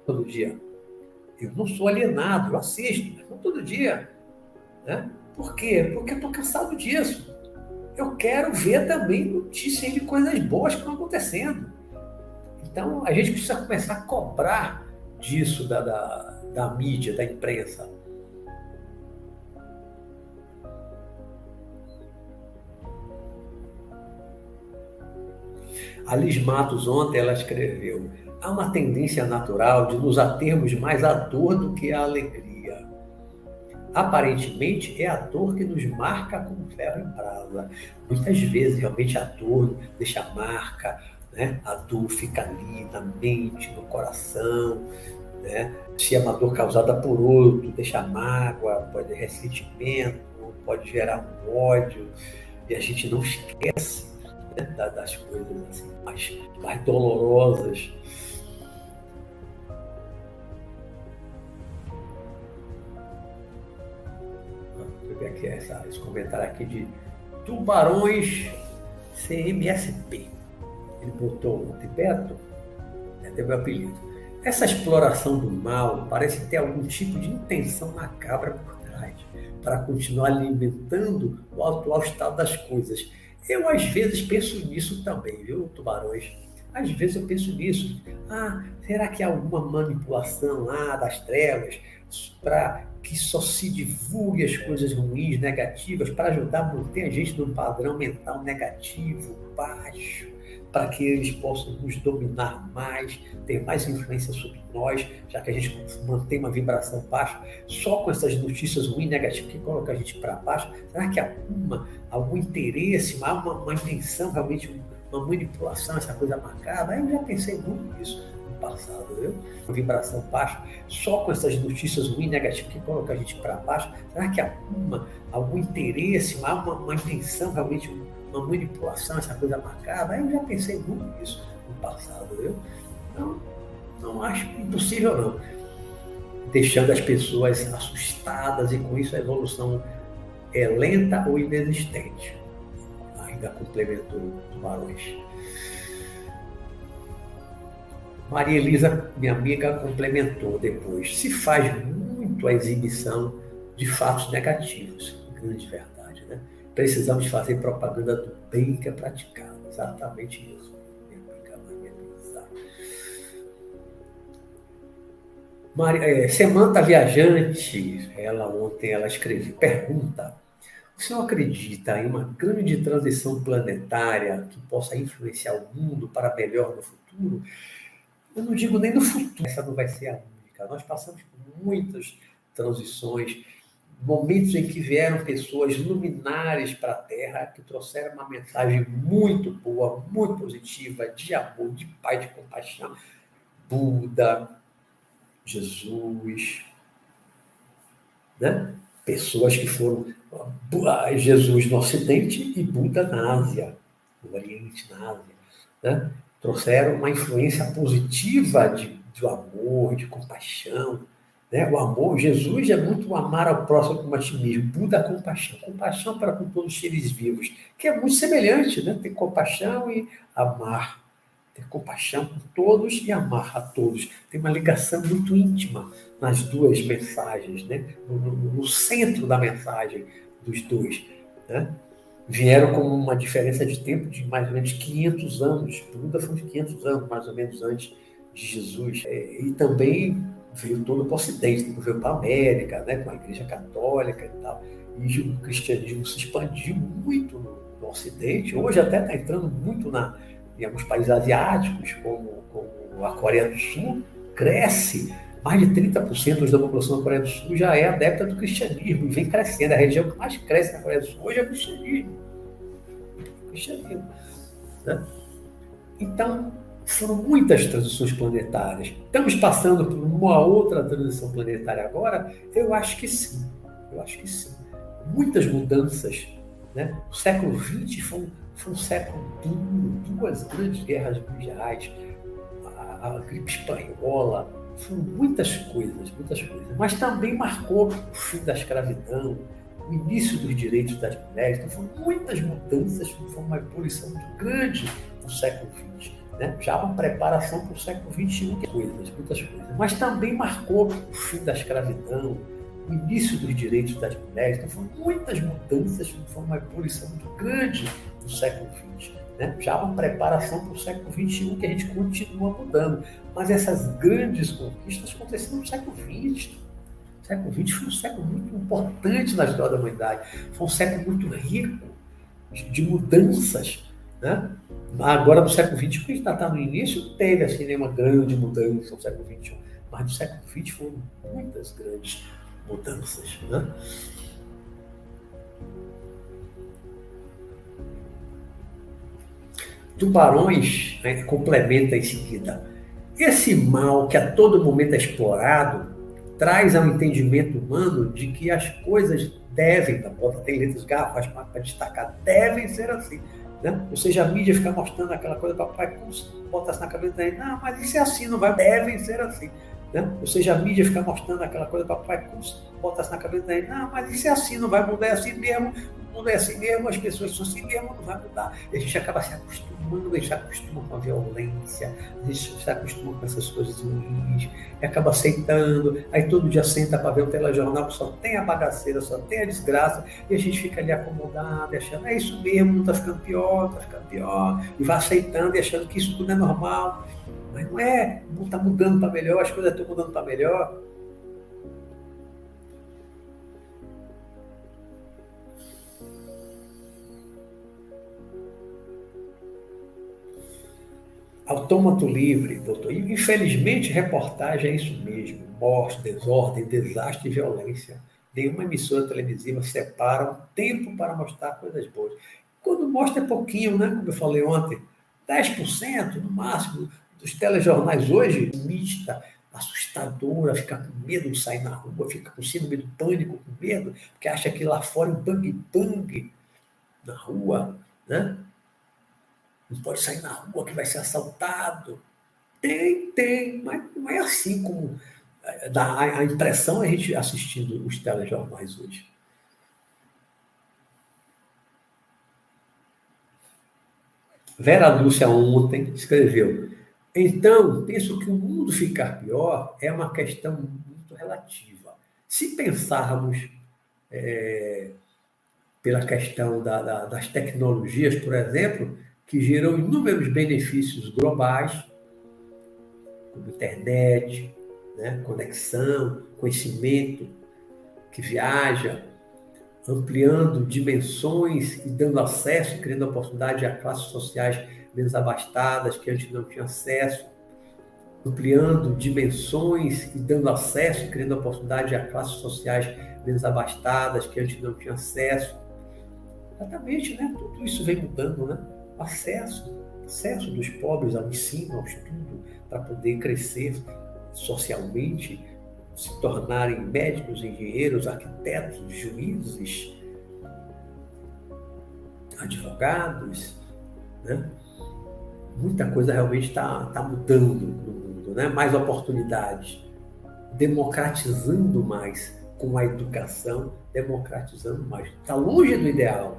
Speaker 1: todo dia. Eu não sou alienado, eu assisto, mas não todo dia. Né? Por quê? Porque eu estou cansado disso. Eu quero ver também notícias de coisas boas que estão acontecendo. Então, a gente precisa começar a cobrar disso da, da, da mídia, da imprensa. A Liz Matos, ontem, ela escreveu: há uma tendência natural de nos atermos mais à dor do que à alegria aparentemente é a dor que nos marca como ferro em brasa. Muitas vezes, realmente, a dor deixa marca, né? a dor fica ali na mente, no coração. Né? Se é uma dor causada por outro, deixa mágoa, pode ressentimento, pode gerar um ódio, e a gente não esquece né? das coisas assim, mais, mais dolorosas aqui essa, esse comentário aqui de Tubarões CMSP. Ele botou o Tibeto, é meu apelido. Essa exploração do mal parece ter algum tipo de intenção macabra por trás, para continuar alimentando o atual estado das coisas. Eu, às vezes, penso nisso também, viu, tubarões? Às vezes eu penso nisso. Ah, será que há alguma manipulação lá das trevas para que só se divulgue as coisas ruins, negativas, para ajudar a manter a gente num padrão mental negativo, baixo, para que eles possam nos dominar mais, ter mais influência sobre nós, já que a gente mantém uma vibração baixa, só com essas notícias ruins, negativas, que colocam a gente para baixo, será que há alguma, algum interesse, há uma, uma intenção, realmente uma manipulação, essa coisa macabra? Eu já pensei muito nisso passado, viu? Uma vibração baixa, só com essas notícias ruins, negativas, que colocam a gente para baixo. Será que há uma, algum interesse, uma, uma intenção, realmente, uma manipulação, essa coisa macabra? Eu já pensei muito nisso no passado, viu? Não, não acho impossível, não. Deixando as pessoas assustadas e com isso a evolução é lenta ou inexistente. Ainda complementou Barões. Maria Elisa, minha amiga, complementou depois. Se faz muito a exibição de fatos negativos, grande verdade, né? Precisamos fazer propaganda do bem que é praticado. Exatamente isso, minha amiga Maria Elisa. Maria, é, Semanta Viajante, ela ontem ela escreveu, pergunta, o senhor acredita em uma grande transição planetária que possa influenciar o mundo para melhor no futuro? Eu não digo nem no futuro, essa não vai ser a única. Nós passamos por muitas transições, momentos em que vieram pessoas luminares para a Terra, que trouxeram uma mensagem muito boa, muito positiva, de amor, de paz, de compaixão. Buda, Jesus, né? pessoas que foram Jesus no Ocidente e Buda na Ásia, no Oriente, na Ásia. Né? trouxeram uma influência positiva de, de amor, de compaixão. Né? O amor, Jesus é muito amar ao próximo como a ti mesmo. Buda, compaixão. Compaixão para com todos os seres vivos, que é muito semelhante, né? Ter compaixão e amar. Ter compaixão com todos e amar a todos. Tem uma ligação muito íntima nas duas mensagens, né? no, no, centro da mensagem dos dois. Né? Vieram com uma diferença de tempo de mais ou menos 500 anos. Buda foi de 500 anos, mais ou menos, antes de Jesus. É, e também veio todo para o Ocidente, veio para a América, né, com a Igreja Católica e tal. E o cristianismo se expandiu muito no, no Ocidente. Hoje até está entrando muito na, em alguns países asiáticos, como, como a Coreia do Sul, cresce. Mais de 30% da população da Coreia do Sul já é adepta do cristianismo e vem crescendo. A região que mais cresce na Coreia do Sul hoje é o cristianismo. O cristianismo. Né? Então, foram muitas transições planetárias. Estamos passando por uma outra transição planetária agora? Eu acho que sim. Eu acho que sim. Muitas mudanças. Né? O século XX foi foi um século duro, duas grandes guerras mundiais, a, a gripe espanhola, foram muitas coisas, muitas coisas. Mas também marcou o fim da escravidão, o início dos direitos das mulheres. Então foram muitas mudanças, foi uma evolução muito grande no século XX né? já uma preparação para o século XXI, coisas, muitas coisas. Mas também marcou o fim da escravidão, o início dos direitos das mulheres. Então, foram muitas mudanças, foi uma evolução muito grande no século XX. Né? Já uma preparação para o século XXI que a gente continua mudando. Mas essas grandes conquistas aconteceram no século XX. O século XX foi um século muito importante na história da humanidade. Foi um século muito rico de, mudanças. Né? Agora, no século XX, que a gente está no início, teve assim, nenhuma grande mudança no século XXI, mas no século XX foram muitas grandes mudanças. Né? Tubarões né, complementa em seguida. Esse mal que a todo momento é explorado traz ao entendimento humano de que as coisas devem, da bota tem letras garrafas para destacar, devem ser assim. Né? Ou seja, a mídia fica mostrando aquela coisa, papai bota na cabeça dele, não, mas isso é assim, não vai, devem ser assim. Né? Ou seja, a mídia fica mostrando aquela coisa, papai bota na cabeça dele, não, mas isso é assim, não vai mudar, é assim mesmo, o mundo é assim mesmo, as pessoas são assim mesmo, não vai mudar. E a gente acaba se acostumando, a gente se acostuma com a violência, a gente se acostuma com essas coisas ruins, e acaba aceitando, aí todo dia senta para ver o telejornal que só tem a bagaceira, só tem a desgraça, e a gente fica ali acomodado, achando, é isso mesmo, está ficando pior, está ficando pior, e vai aceitando e achando que isso tudo é normal. Mas não é, não está mudando para melhor, as coisas estão mudando para melhor. Autômato livre, doutor. Infelizmente, reportagem é isso mesmo: morte, desordem, desastre e violência. Nenhuma emissora televisiva separa um tempo para mostrar coisas boas. Quando mostra é pouquinho, né? Como eu falei ontem, 10% no máximo dos telejornais hoje, mista, assustadora, fica com medo de sair na rua, fica com síndrome do pânico, com medo, porque acha que lá fora é um bang-bang na rua, né? não pode sair na rua que vai ser assaltado. Tem, tem, mas não é assim como eh, dá a impressão a gente assistindo os telejornais hoje. Vera Lúcia ontem escreveu: Então, penso que o mundo ficar pior é uma questão muito relativa. Se pensarmos é, pela questão da, da, das tecnologias, por exemplo, que geram inúmeros benefícios globais, como internet, né, conexão, conhecimento, que viaja, ampliando dimensões e dando acesso, criando oportunidade a classes sociais menos abastadas que antes não tinham acesso, ampliando dimensões e dando acesso, criando oportunidade a classes sociais menos abastadas que antes não tinham acesso. Exatamente, né? Tudo isso vem mudando, né? acesso, acesso dos pobres ao ensino, ao estudo, para poder crescer socialmente, se tornarem médicos, engenheiros, arquitetos, juízes, advogados, né? Muita coisa realmente está tá mudando no mundo, né? Mais oportunidades. democratizando mais com a educação, democratizando mais. Está longe do ideal.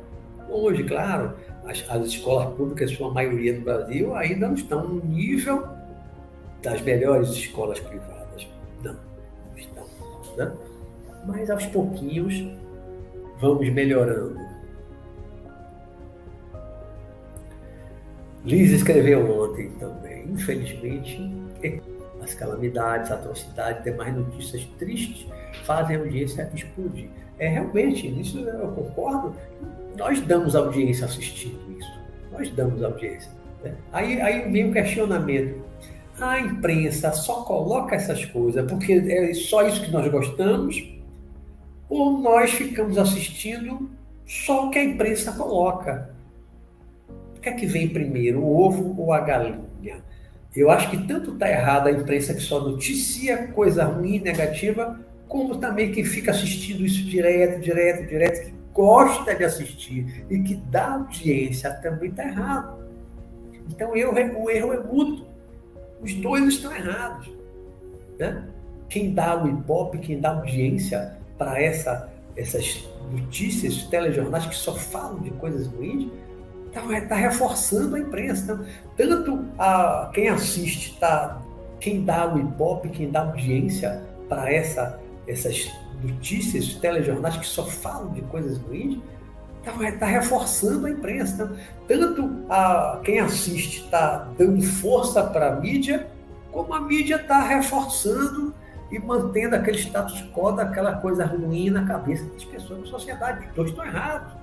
Speaker 1: Longe, claro. As, as escolas públicas, sua maioria no Brasil, ainda não estão no nível das melhores escolas privadas. Não, não estão. Né? Mas aos pouquinhos vamos melhorando. Liz escreveu ontem também, infelizmente, as calamidades, atrocidades, demais notícias tristes fazem a audiência explodir. É realmente, isso eu concordo. Nós damos audiência assistindo isso. Nós damos audiência. Né? Aí, aí vem o questionamento. A imprensa só coloca essas coisas porque é só isso que nós gostamos? Ou nós ficamos assistindo só o que a imprensa coloca? O que é que vem primeiro, o ovo ou a galinha? Eu acho que tanto está errada a imprensa que só noticia coisa ruim, negativa, como também quem fica assistindo isso direto, direto, direto, que gosta de assistir e que dá audiência, também está errado. Então o erro é mútuo. Os dois estão errados. Né? Quem dá o ibope, quem dá audiência para essa, essas notícias, telejornais que só falam de coisas ruins, está tá reforçando a imprensa. Então, tanto a, quem assiste, tá, quem dá o ibope, quem dá audiência para essa, essas notícias, telejornais que só falam de coisas ruins, está tá reforçando a imprensa. Então, tanto a, quem assiste está dando força para a mídia, como a mídia está reforçando e mantendo aquele status quo daquela coisa ruim na cabeça das pessoas da sociedade. Todos estão errados.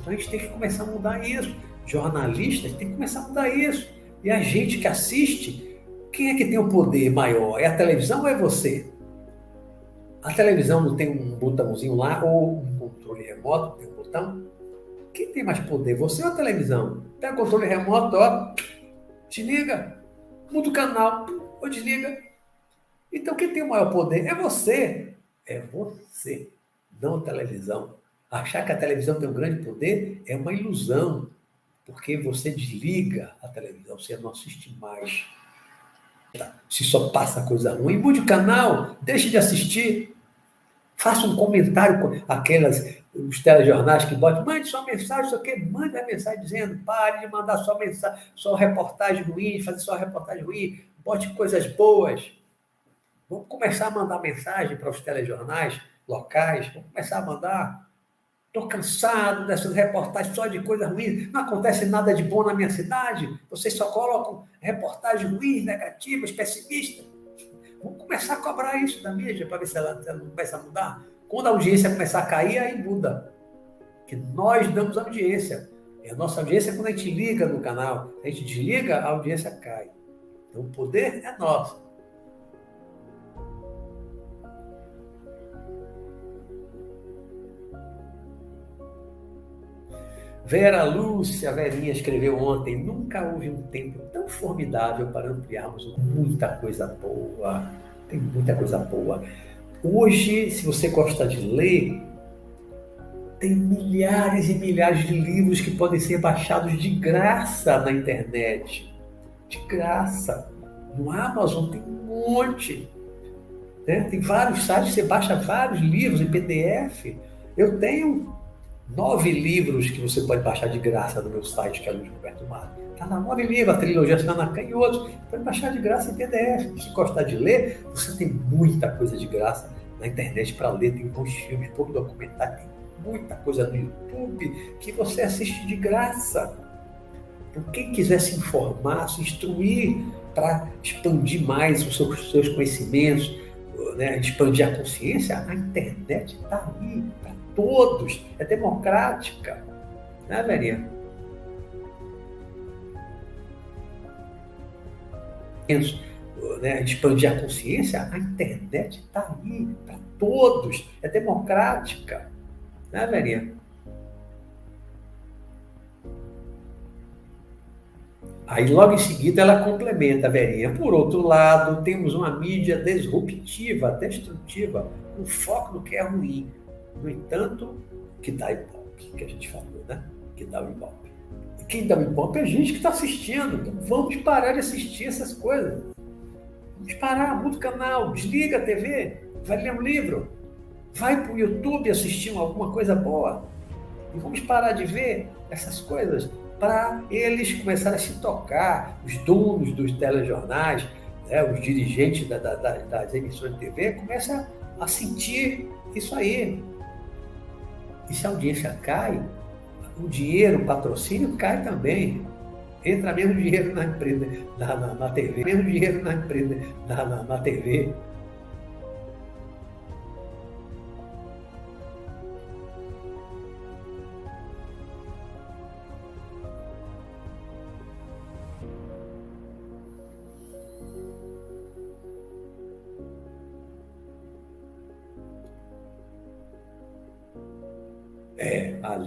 Speaker 1: Então a gente tem que começar a mudar isso. Jornalistas têm que começar a mudar isso. E a gente que assiste, quem é que tem o poder maior? É a televisão ou é você? A televisão não tem um botãozinho lá, ou um controle remoto, tem um botão? Quem tem mais poder, você ou a televisão? Tem o controle remoto, ó, desliga, muda o canal, ou desliga. Então quem tem o maior poder é você. É você, não a televisão. Achar que a televisão tem um grande poder é uma ilusão, porque você desliga a televisão, você não assiste mais. Se só passa coisa ruim, mude o canal, deixe de assistir. Faça um comentário com aquelas, os telejornais que botam, mande sua mensagem, só que mande a mensagem dizendo, pare de mandar sua mensagem, sua reportagem ruim, fazer sua reportagem ruim, bote coisas boas. Vamos começar a mandar mensagem para os telejornais locais, vamos começar a mandar Estou cansado dessas reportagens só de coisa ruim. Não acontece nada de bom na minha cidade. Vocês só colocam reportagens ruins, negativas, pessimistas. Vamos começar a cobrar isso da mídia para ver se ela, ela começa a mudar. Quando a audiência começar a cair, aí muda. Que nós damos audiência. E a nossa audiência é quando a gente liga no canal. A gente desliga, a audiência cai. Então o poder é nosso. Vera Lúcia Verinha escreveu ontem: nunca houve um tempo tão formidável para ampliarmos muita coisa boa. Tem muita coisa boa. Hoje, se você gosta de ler, tem milhares e milhares de livros que podem ser baixados de graça na internet. De graça. No Amazon tem um monte. Né? Tem vários sites, você baixa vários livros em PDF. Eu tenho nove livros que você pode baixar de graça no meu site, que é Luiz Roberto Mar. Está lá nove livros, a trilogia Sanacan e outros. Pode baixar de graça em PDF. Se gostar de ler, você tem muita coisa de graça na internet para ler. Tem bons filmes, pouco documentário, tem muita coisa no YouTube que você assiste de graça. Então, quem quiser se informar, se instruir para expandir mais os seus, conhecimentos, né, expandir a consciência, a internet está aí todos, é democrática. Né, Verinha? Né, expandir a consciência, a internet está aí para todos, é democrática. Né, Verinha? Aí logo em seguida ela complementa, Verinha. Por outro lado, temos uma mídia disruptiva, destrutiva, com foco no que é ruim, no entanto, que dá Ibope, que a gente falou, né? Que dá o Ibope. E quem dá o Ibope é a gente que está assistindo. Então vamos parar de assistir essas coisas. Vamos parar, muda o canal, desliga a TV, vai ler um livro, vai para o YouTube assistir alguma coisa boa. E vamos parar de ver essas coisas para eles começarem a se tocar, os donos dos telejornais, né, os dirigentes da, da, das emissões de TV, começam a sentir isso aí. E se a audiência cai, o dinheiro, o patrocínio cai também. Entra mesmo dinheiro na empresa, na, na, na TV, mesmo dinheiro na empresa, na, na, na TV.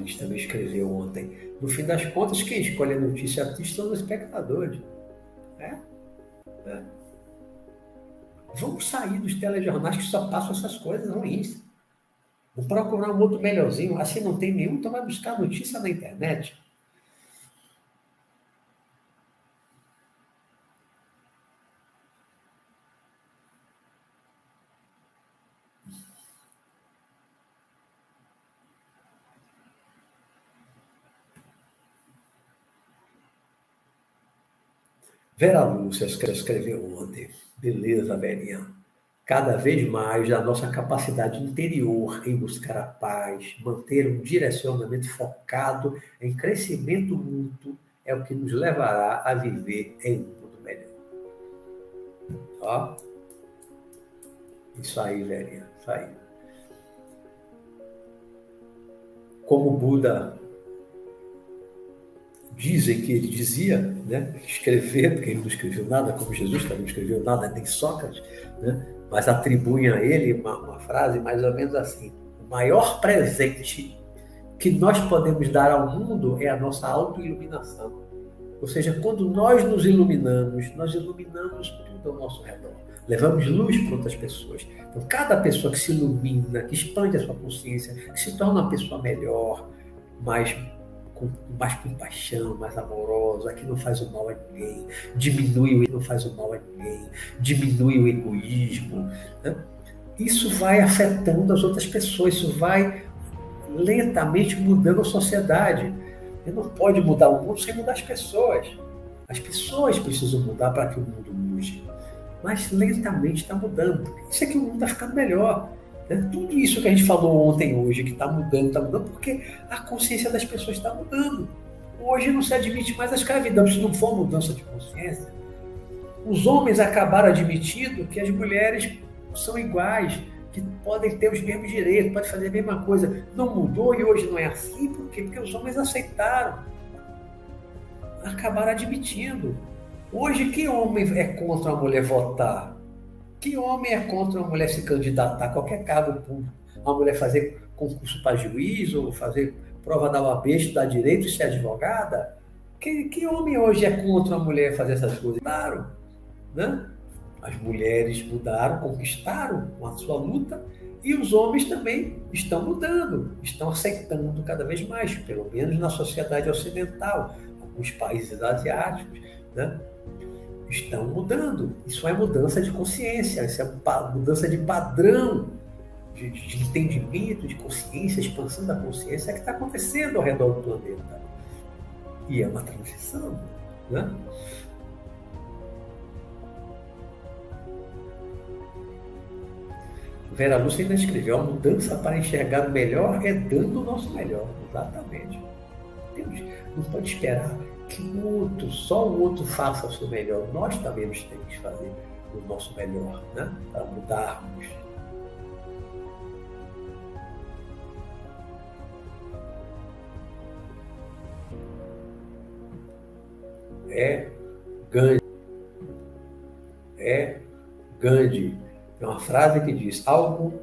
Speaker 1: É, a Alice também escreveu ontem. No fim das contas, quem escolhe a notícia artista são os espectadores. É? É. Vamos sair dos telejornais que só passam essas coisas ruins. Vamos procurar um outro melhorzinho. Assim não tem nenhum, então vai buscar notícia na internet. Vera Lúcia escreveu ontem. Beleza, velhinha. Cada vez mais a nossa capacidade interior em buscar a paz, manter um direcionamento focado em crescimento mútuo é o que nos levará a viver em um mundo melhor. Ó. Isso aí, velhinha. Isso aí. Como Buda dizem que ele dizia, né, escrever, porque ele não escreveu nada, como Jesus também não escreveu nada, nem Sócrates, né, mas atribuem a ele uma, uma frase mais ou menos assim: o maior presente que nós podemos dar ao mundo é a nossa autoiluminação. Ou seja, quando nós nos iluminamos, nós iluminamos tudo ao nosso redor. Levamos luz para outras pessoas. Então, cada pessoa que se ilumina, que expande a sua consciência, que se torna uma pessoa melhor, mais mais compaixão, mais amorosa, que não faz o mal a ninguém, diminui o não faz o mal a ninguém, diminui o egoísmo. Né? Isso vai afetando as outras pessoas, isso vai lentamente mudando a sociedade. E não pode mudar o mundo sem mudar as pessoas. As pessoas precisam mudar para que o mundo mude. Mas lentamente está mudando. Isso é que o mundo está ficando melhor. Né? Tudo isso que a gente falou ontem, hoje, que está mudando, está mudando, porque a consciência das pessoas está mudando. Hoje não se admite mais a escravidão, se não for mudança de consciência. Os homens acabaram admitindo que as mulheres são iguais, que podem ter os mesmos direitos, podem fazer a mesma coisa. Não mudou e hoje não é assim, por quê? Porque os homens aceitaram. Acabaram admitindo. Hoje, que homem é contra a mulher votar? Que homem é contra uma mulher se candidatar a qualquer cargo público? Uma mulher fazer concurso para juiz ou fazer prova da OAB, estudar direito e ser advogada? Que, que homem hoje é contra uma mulher fazer essas coisas? Claro, né? As mulheres mudaram, conquistaram com a sua luta e os homens também estão mudando, estão aceitando cada vez mais, pelo menos na sociedade ocidental, alguns países asiáticos, né? Estão mudando. Isso é mudança de consciência, isso é mudança de padrão, de, de entendimento, de consciência, expansão da consciência que está acontecendo ao redor do planeta. E é uma transição. Né? Vera Lúcia ainda escreveu: a mudança para enxergar o melhor é dando o nosso melhor. Exatamente. Deus não pode esperar que o outro, só o outro faça o seu melhor. Nós também temos que fazer o nosso melhor, né? Para mudarmos. É Gandhi. É Gandhi. É uma frase que diz algo,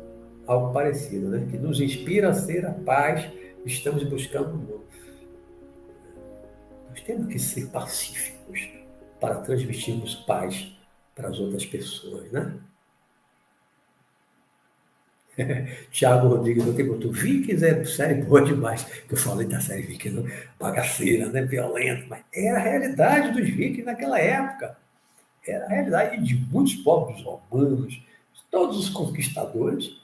Speaker 1: algo parecido, né? Que nos inspira a ser a paz que estamos buscando no mundo. Nós temos que ser pacíficos para transmitirmos paz para as outras pessoas, né? *laughs* Tiago Rodrigues ontem botou Vikings é série boa demais. Que eu falei da série Vikings, né? bagaceira, né? violenta, mas era a realidade dos Vikings naquela época. era a realidade de muitos povos romanos, todos os conquistadores,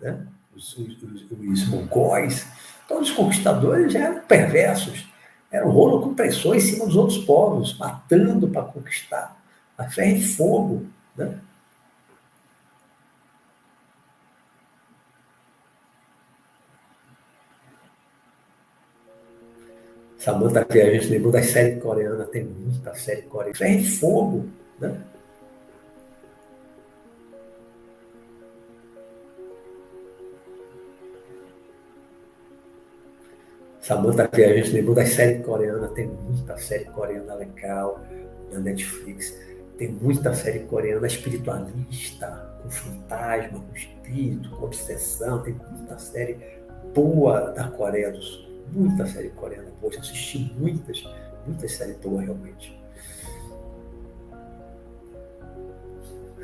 Speaker 1: né? os mongóis, todos os conquistadores eram perversos, eram rolo com pressão em cima dos outros povos, matando para conquistar, a ferro e fogo. Né? Samantha que a gente lembrou das séries coreanas, tem muita série coreana. Ferro e fogo, né? Samantha que a gente lembrou das séries coreanas, tem muita série coreana legal na Netflix. Tem muita série coreana espiritualista, com fantasma, com espírito, com obsessão. Tem muita série boa da Coreia do Sul muita série coreana boa, já assisti muitas, muitas séries boas realmente.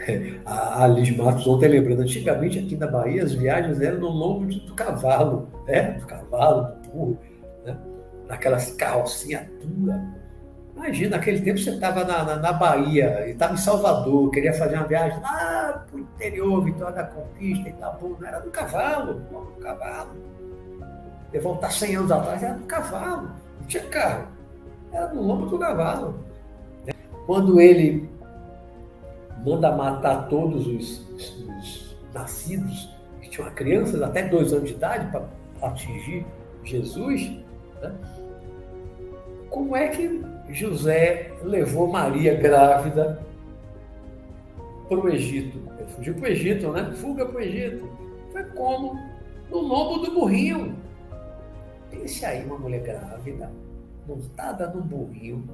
Speaker 1: *laughs* A Alice Matos ontem lembrando, antigamente aqui na Bahia as viagens eram no lombo do cavalo, né? do cavalo, do burro? Naquelas calcinhas duras. Imagina, naquele tempo você estava na, na, na, Bahia estava em Salvador, queria fazer uma viagem lá para o interior, Vitória da Conquista não era do cavalo, do cavalo. Eu voltar 100 anos atrás, era no cavalo, não tinha carro, era no lombo do cavalo. Quando ele manda matar todos os, os, os nascidos que tinham crianças até dois anos de idade para atingir Jesus, né? como é que José levou Maria grávida para o Egito? Ele fugiu para o Egito, né? Fuga para o Egito. Foi como? No lombo do burrinho. Pense aí uma mulher grávida, montada num burrinho,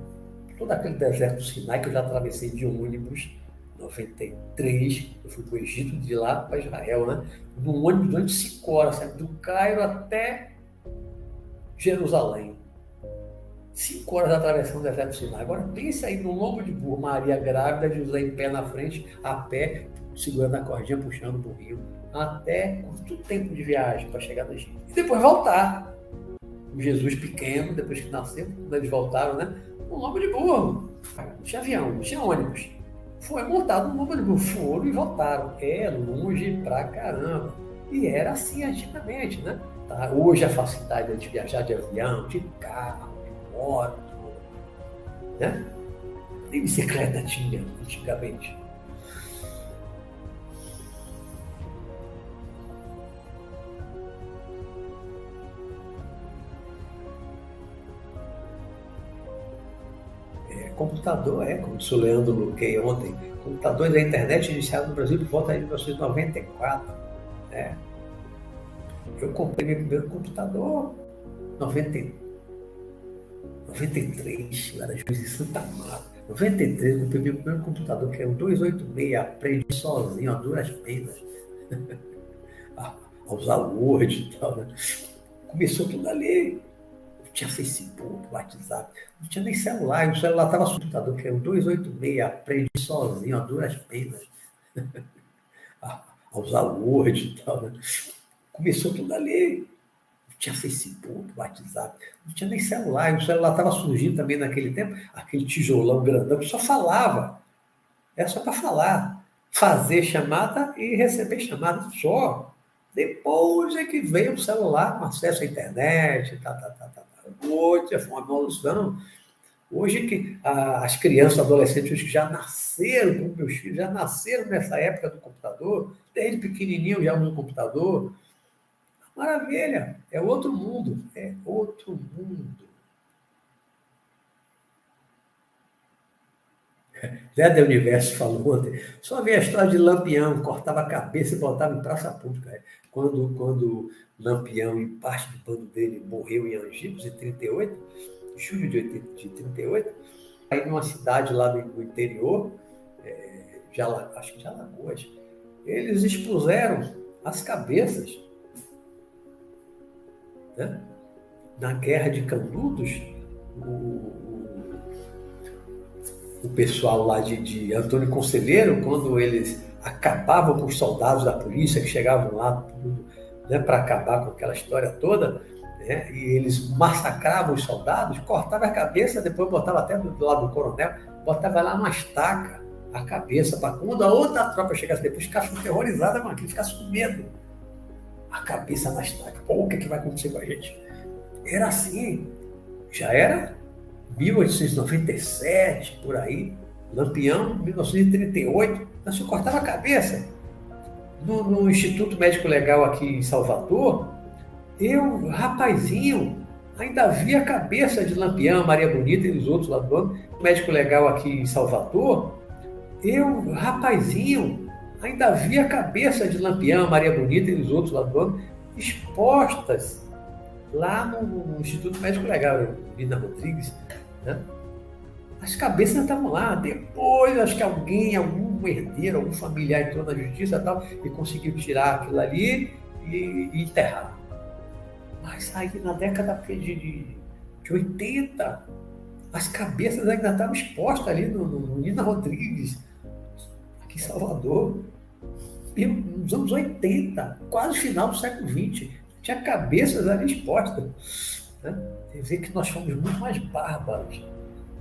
Speaker 1: todo aquele deserto Sinai que eu já atravessei de ônibus, 93, eu fui para o Egito, de lá para Israel, né? Num ônibus durante cinco horas, sabe? do Cairo até Jerusalém. Cinco horas atravessando o deserto Sinai. Agora pense aí no lombo de burro, Maria grávida, José em pé na frente, a pé, segurando a cordinha, puxando o burrinho, até quanto tempo de viagem para chegar no Egito. E depois voltar Jesus pequeno, depois que nasceu, quando eles voltaram, né? Um lombo de burro. Não tinha avião, não tinha ônibus. Foi montado um lombo de burro. Foram e voltaram. É longe pra caramba. E era assim antigamente, né? Tá? Hoje a facilidade de viajar de avião, de carro, de moto, né? Nem bicicleta tinha antigamente. computador, é, como disse o Leandro Luquei ontem, computadores da internet iniciados no Brasil por volta de 1994. Né? Eu comprei meu primeiro computador em 90, 93, lá das coisas de Santa Marta. 93, eu comprei meu primeiro computador, que é um 286, aprendi sozinho, a duras penas, *laughs* a usar Word e tal. Né? Começou tudo ali tinha Facebook, WhatsApp, não tinha nem celular, o celular estava no computador, que era o 286, aprendi sozinho, a duras penas, *laughs* a, usar Word e tal. Né? Começou tudo ali. Não tinha Facebook, WhatsApp, não tinha nem celular, o celular estava surgindo também naquele tempo, aquele tijolão grandão só falava. Era só para falar, fazer chamada e receber chamada só. Depois é que veio o celular com acesso à internet, tá, tá, tá, tá. Hoje foi uma evolução. Hoje que as crianças, adolescentes que já nasceram, como meus filhos, já nasceram nessa época do computador, desde pequenininho já no computador. Maravilha, é outro mundo, é outro mundo. *laughs* Zé do Universo falou ontem, só vi a história de Lampião, cortava a cabeça e botava em praça pública. Quando, quando Lampião e parte do bando dele morreu em Angicos, em 38, julho de, 80, de 38, aí numa cidade lá no, interior, é, Jala, acho que de Alagoas, eles expuseram as cabeças né? na guerra de Canudos, o, o pessoal lá de, de Antônio Conselheiro, quando eles acabavam com os soldados da polícia que chegavam lá né, para acabar com aquela história toda, né, e eles massacravam os soldados, cortavam a cabeça, depois botava até do lado do coronel, botava lá uma estaca a cabeça para quando a outra tropa chegasse depois, ficasse terrorizada, mano, ficasse com medo. A cabeça na estaca. Pô, o que, é que vai acontecer com a gente? Era assim. Já era 1897, por aí. Lampião, 1938. Nós cortava a cabeça. No, no Instituto Médico Legal aqui em Salvador, eu, rapazinho, ainda vi a cabeça de Lampião, Maria Bonita e os outros lá do ano. Médico legal aqui em Salvador, eu, rapazinho, ainda vi a cabeça de Lampião, Maria Bonita e os outros lá do ano expostas lá no, no Instituto Médico Legal, Lina Rodrigues. Né? As cabeças estavam lá. Depois, acho que alguém, algum herdeiro, algum familiar entrou na justiça e tal, e conseguiu tirar aquilo ali e, e enterrar. Mas aí na década de, de, de 80, as cabeças ainda estavam expostas ali no, no, no Nina Rodrigues, em Salvador. Nos anos 80, quase final do século XX, tinha cabeças ali expostas. Né? Quer dizer que nós fomos muito mais bárbaros.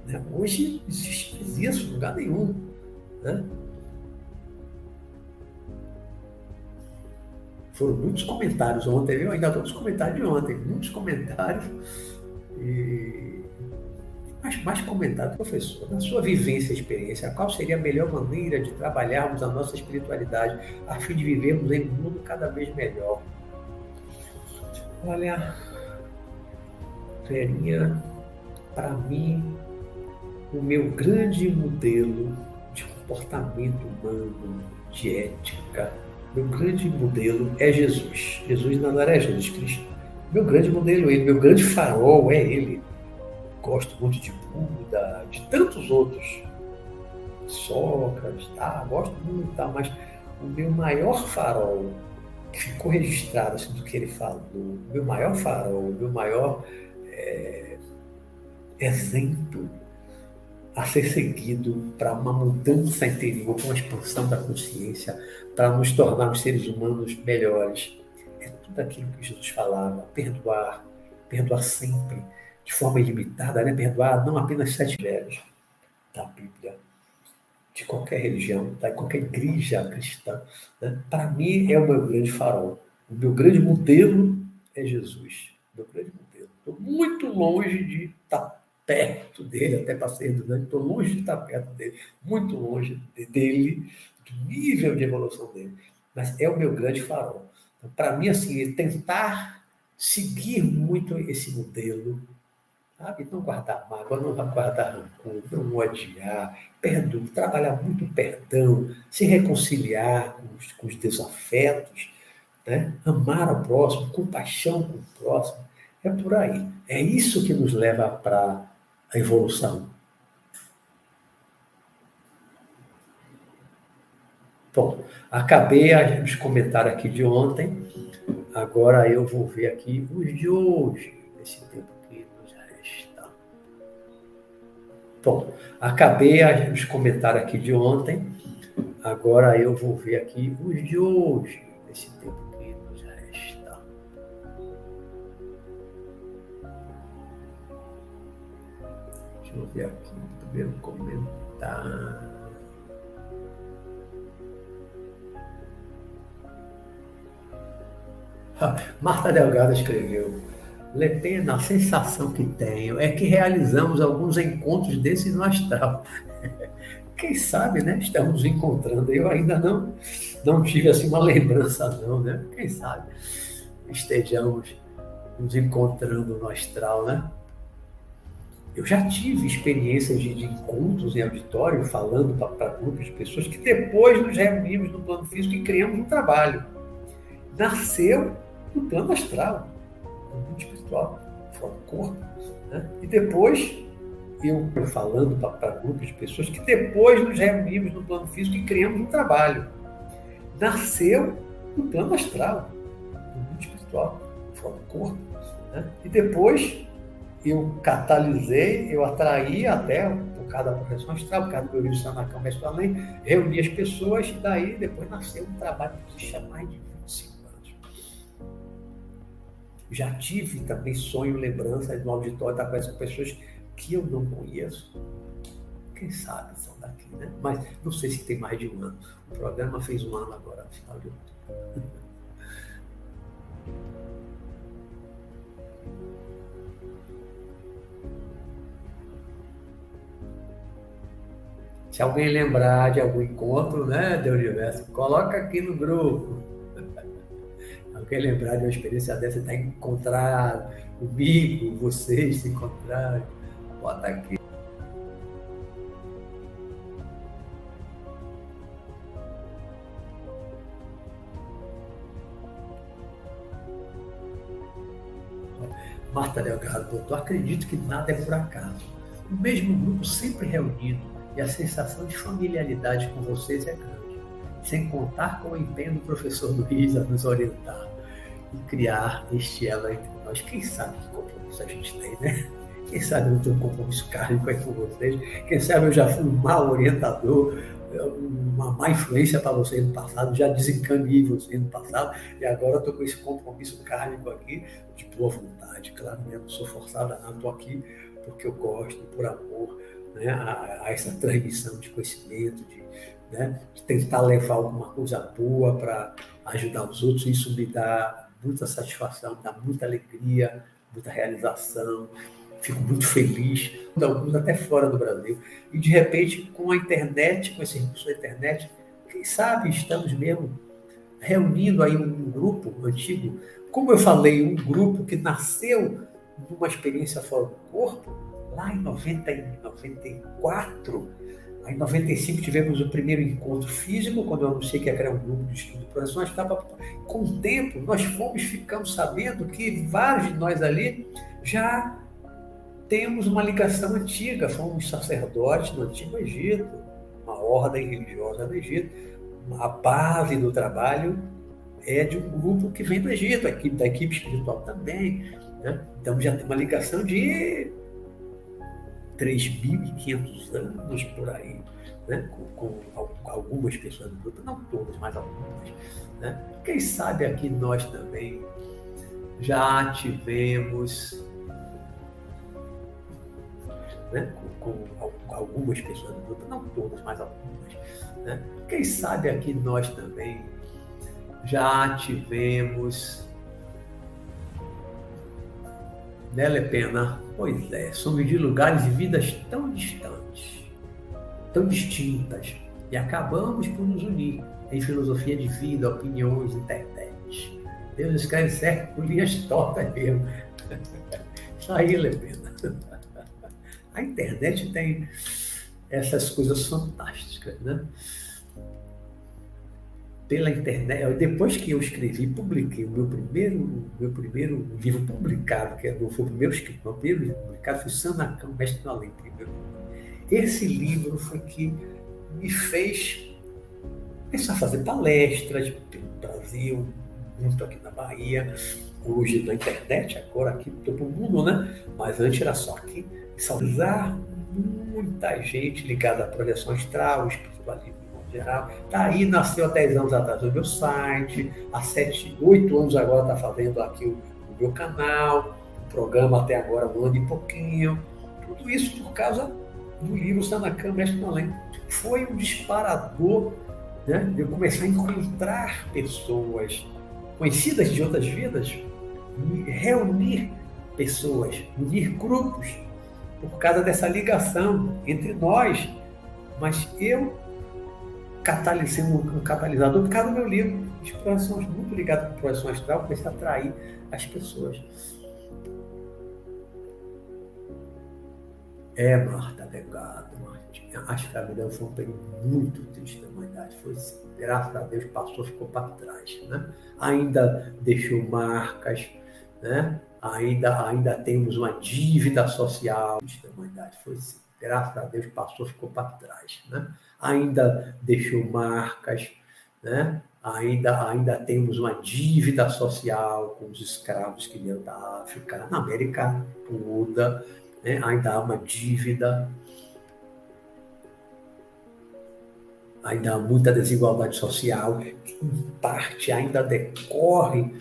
Speaker 1: Né? Hoje existe isso em lugar nenhum. Né? Foram muitos comentários ontem, eu ainda estou nos comentários de ontem, muitos comentários. E... Mas mais comentário, professor, na sua vivência e experiência, qual seria a melhor maneira de trabalharmos a nossa espiritualidade a fim de vivermos em um mundo cada vez melhor? Olha, Verinha, para mim, o meu grande modelo de comportamento humano, de ética, meu grande modelo é Jesus. Jesus não é Jesus Cristo. Meu grande modelo é ele, meu grande farol é ele. Gosto muito de Buda, de tantos outros. Sócrates, tá? Gosto muito, tá? Mas o meu maior farol, que ficou registrado assim, do que ele falou, o meu maior farol, o meu maior é, exemplo a ser seguido para uma mudança interior, para uma expansão da consciência, para nos tornarmos seres humanos melhores. É tudo aquilo que Jesus falava: perdoar, perdoar sempre, de forma ilimitada, né? perdoar não apenas sete velhos da Bíblia, de qualquer religião, de qualquer igreja cristã. Né? Para mim, é o meu grande farol. O meu grande modelo é Jesus. Meu grande modelo. Estou muito longe de estar perto dele, até para ser redundante, estou longe de estar perto dele, muito longe dele, do nível de evolução dele. Mas é o meu grande farol. Então, para mim, assim, tentar seguir muito esse modelo, sabe? Não guardar mágoa, não guardar rancor, não odiar, perdoar, trabalhar muito perdão, se reconciliar com os, com os desafetos, né? amar o próximo, compaixão com o próximo. É por aí. É isso que nos leva para a evolução. Bom, acabei os comentários aqui de ontem, agora eu vou ver aqui os de hoje, nesse tempo Bom, acabei os comentários aqui de ontem, agora eu vou ver aqui os de hoje, nesse tempo Deixa eu ver aqui o primeiro comentário. Ah, Marta Delgado escreveu. Lepena, a sensação que tenho é que realizamos alguns encontros desses no astral. *laughs* Quem sabe, né? Estamos encontrando. Eu ainda não, não tive assim uma lembrança, não, né? Quem sabe estejamos nos encontrando no astral, né? Eu já tive experiências de, de encontros em auditório, falando para grupos de pessoas, que depois nos reunimos no plano físico e criamos um trabalho. Nasceu no plano astral, no mundo espiritual, fora do corpo. Né? E depois, eu falando para grupos de pessoas, que depois nos reunimos no plano físico e criamos um trabalho. Nasceu no plano astral, no mundo espiritual, fora do corpo. Né? E depois eu catalisei, eu atraí até, por causa da astral, por causa do meu livro Sanacão Mestre Além, reuni as pessoas e daí depois nasceu um trabalho que se mais de 25 anos. Já tive também sonho, lembrança no auditório da com pessoas que eu não conheço. quem sabe são daqui, né? Mas não sei se tem mais de um ano. O programa fez um ano agora, no final de outubro. *laughs* Se alguém lembrar de algum encontro, né, de universo, coloca aqui no grupo. Alguém lembrar de uma experiência dessa, está encontrar comigo, vocês se encontrarem, bota aqui. Marta Delgado, doutor, acredito que nada é por acaso. O mesmo grupo sempre reunido, e a sensação de familiaridade com vocês é grande, sem contar com o empenho do professor Luiz a nos orientar e criar este elo entre nós. Quem sabe que compromisso a gente tem, né? Quem sabe eu não tenho um compromisso kármico aí com vocês? Quem sabe eu já fui um mau orientador, uma má influência para vocês no passado, já desencaminhei vocês no passado, e agora estou com esse compromisso kármico aqui, de boa vontade, claro, né? não sou forçada, não, estou aqui porque eu gosto, por amor, né, a, a, essa transmissão de conhecimento, de, né, de tentar levar alguma coisa boa para ajudar os outros. Isso me dá muita satisfação, dá muita alegria, muita realização. Fico muito feliz, alguns até fora do Brasil. E de repente, com a internet, com esse recurso da internet, quem sabe estamos mesmo reunindo aí um grupo antigo. Como eu falei, um grupo que nasceu de uma experiência fora do corpo, lá em 90, 94, em 95 tivemos o primeiro encontro físico, quando eu anunciei que era um grupo de estudo de projeção, estava com o tempo, nós fomos ficando sabendo que vários de nós ali já temos uma ligação antiga, fomos sacerdotes no Antigo Egito, uma ordem religiosa no Egito. A base do trabalho é de um grupo que vem do Egito, da equipe espiritual também. Né? Então já tem uma ligação de 3.500 anos por aí, né? com, com, algumas pessoas do grupo, não todas, mas algumas. Né? Quem sabe aqui nós também já tivemos né? com, com algumas pessoas do grupo, não todas, mas algumas. Né? Quem sabe aqui nós também já tivemos né, Lepena? Pois é, somos de lugares e vidas tão distantes, tão distintas, e acabamos por nos unir em filosofia de vida, opiniões, internet. Deus escreve certo por linhas tortas mesmo. Isso *laughs* aí, Lepena. *laughs* A internet tem essas coisas fantásticas, né? Pela internet. Depois que eu escrevi, publiquei o meu primeiro, meu primeiro livro publicado, que não foi o primeiro escrito, o primeiro livro publicado foi Sanacão, Mestre do Além, primeiro. Esse livro foi que me fez começar a fazer palestras pelo Brasil, muito aqui na Bahia, hoje na internet, agora aqui todo mundo, né? Mas antes era só aqui. Salvar muita gente ligada à projeção astral, espiritualismo. Tá aí, nasceu há 10 anos atrás o meu site, há 7, 8 anos agora está fazendo aqui o, o, meu canal, o programa até agora um ano e pouquinho. Tudo isso por causa do livro Sanacan Mestre Além. Foi um disparador né, de eu começar a encontrar pessoas conhecidas de outras vidas reunir pessoas, unir grupos por causa dessa ligação entre nós. Mas eu catalisando um catalisador por causa do meu livro. Explorações muito ligado com projeção astral, comecei a atrair as pessoas. É, Marta, legado, Martinha. A vida foi um período muito triste da humanidade. Foi, graças a Deus, passou, ficou para trás. Né? Ainda deixou marcas, né? ainda, ainda temos uma dívida social da humanidade. Foi, graças a Deus, passou, ficou para trás. Né? Ainda deixou marcas, né? ainda, ainda temos uma dívida social com os escravos que vieram da África, na América toda, né? ainda há uma dívida, ainda há muita desigualdade social, que em parte ainda decorre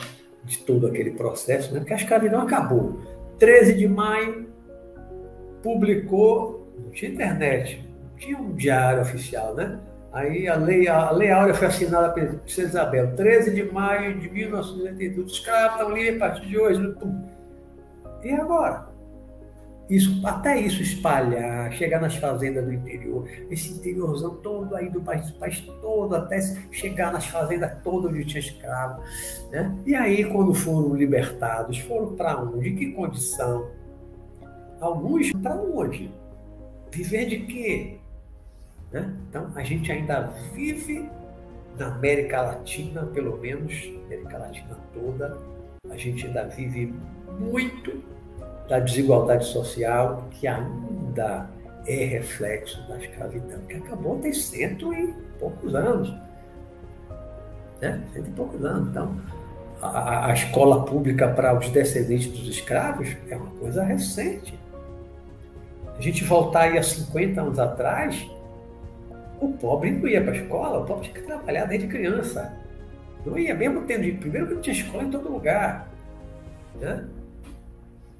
Speaker 1: de todo aquele processo, né? porque a escravidão acabou. 13 de maio, publicou, não tinha internet, tinha um diário oficial, né? Aí a lei, a lei Áurea foi assinada pela Princesa Isabel, 13 de maio de 1982. Os escravos estão livres a partir de hoje. E agora? Isso, até isso espalhar, chegar nas fazendas do interior, esse interiorzão todo aí do país, do país todo, até chegar nas fazendas todas onde tinha escravo. Né? E aí, quando foram libertados, foram para onde? De que condição? Alguns para onde? Viver de quê? Né? Então, a gente ainda vive na América Latina, pelo menos, América Latina toda, a gente ainda vive muito da desigualdade social, que ainda é reflexo da escravidão, que acabou tem cento e poucos anos. Né? Cento e poucos anos. Então, a, a escola pública para os descendentes dos escravos é uma coisa recente. A gente voltar aí a 50 anos atrás, o pobre não ia para a escola, o pobre tinha que trabalhar desde criança. Não ia, mesmo tendo. Primeiro que não tinha escola em todo lugar. Né?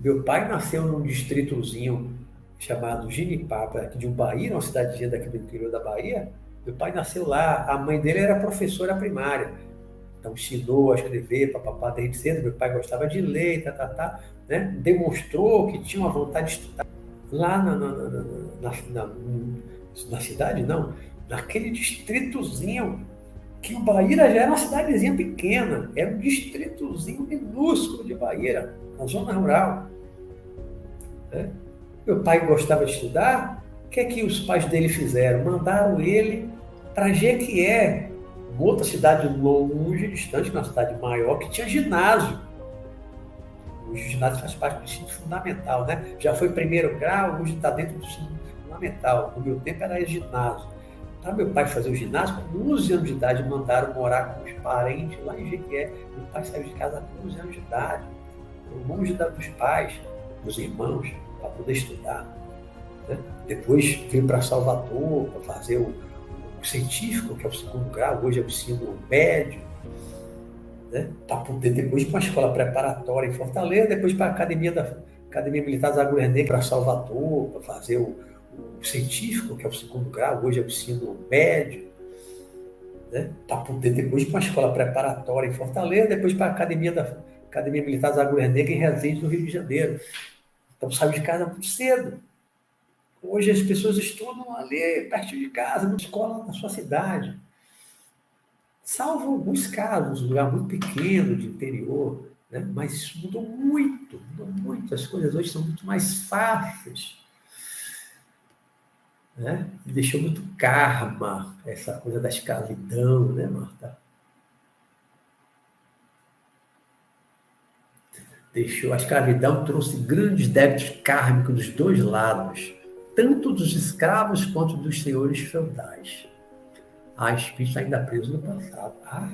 Speaker 1: Meu pai nasceu num distritozinho chamado Ginipapa, aqui de Bahia, uma cidadezinha daqui do interior da Bahia. Meu pai nasceu lá, a mãe dele era professora primária. Então ensinou a escrever, papapá, desde cedo. Meu pai gostava de ler, tá, tá, tá, né? demonstrou que tinha uma vontade de estudar. Lá na, na, na, na na cidade não, naquele distritozinho, que o Bahia já era uma cidadezinha pequena, era um distritozinho minúsculo de Bahia, na zona rural. Né? Meu pai gostava de estudar, o que é que os pais dele fizeram? Mandaram ele para Jequié, uma outra cidade longe, distante, uma cidade maior, que tinha ginásio. O ginásio faz parte do ensino fundamental, né? Já foi primeiro grau, hoje está dentro do ensino fundamental. No meu tempo era ginásio. Para meu pai fazer o ginásio, com 11 anos de idade, mandaram morar com os parentes lá em Jequié. Meu pai saiu de casa com 11 anos de idade, longe dos pais, dos irmãos, para poder estudar. Né? Depois veio para Salvador para fazer o, o, científico, que é o segundo grau, hoje é o ensino médio. Né? Para poder depois para uma escola preparatória em Fortaleza, depois para a Academia da Academia Militar da Guerneira para Salvador, para fazer o científico, que é o segundo grau, hoje é o ensino médio, né? poder depois para uma escola preparatória em Fortaleza, depois para a Academia, da, Academia Militar da Agulha Negra em Resende, no Rio de Janeiro. Então saiu de casa muito cedo. Hoje as pessoas estudam ali perto de casa, numa escola na sua cidade. Salvo alguns casos, um lugar muito pequeno de interior, né? mas isso mudou muito, mudou muito. As coisas hoje são muito mais fáceis né? Deixou muito karma, essa coisa da escravidão, né, Marta? Deixou a escravidão trouxe grandes débitos kármicos dos dois lados, tanto dos escravos quanto dos senhores feudais. Ah, espírito ainda preso no passado. Ah,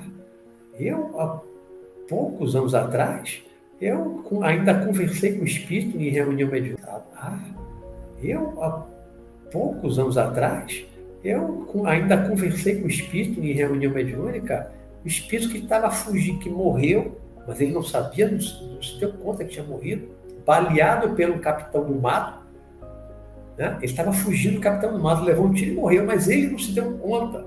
Speaker 1: eu há poucos anos atrás, eu ainda conversei com o espírito em reunião meditada. Ah, eu há poucos anos atrás, eu ainda conversei com o espírito em reunião mediúnica, o espírito que estava fugindo, que morreu, mas ele não sabia, não, não se deu conta que tinha morrido, baleado pelo capitão do mato. Né? Ele estava fugindo do capitão do mato, levou um tiro e morreu, mas ele não se deu conta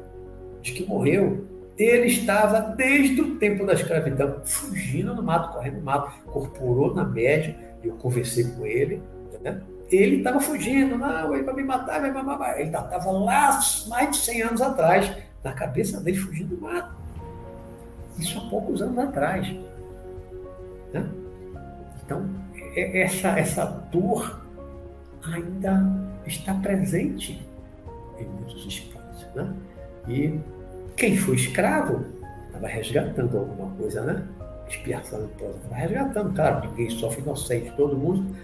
Speaker 1: de que morreu. Ele estava desde o tempo da escravidão, fugindo no mato, correndo no mato, corporou na média, eu conversei com ele, né? Ele estava fugindo, não, ele vai me matar, vai me matar. Ele estava lá mais de 100 anos atrás, na cabeça dele fugindo do mato. Isso há poucos anos atrás. Né? Então, é, essa, essa dor ainda está presente em muitos espíritos. Né? E quem foi escravo estava resgatando alguma coisa, né? Expiação estava resgatando. Claro, ninguém sofre inocente, todo mundo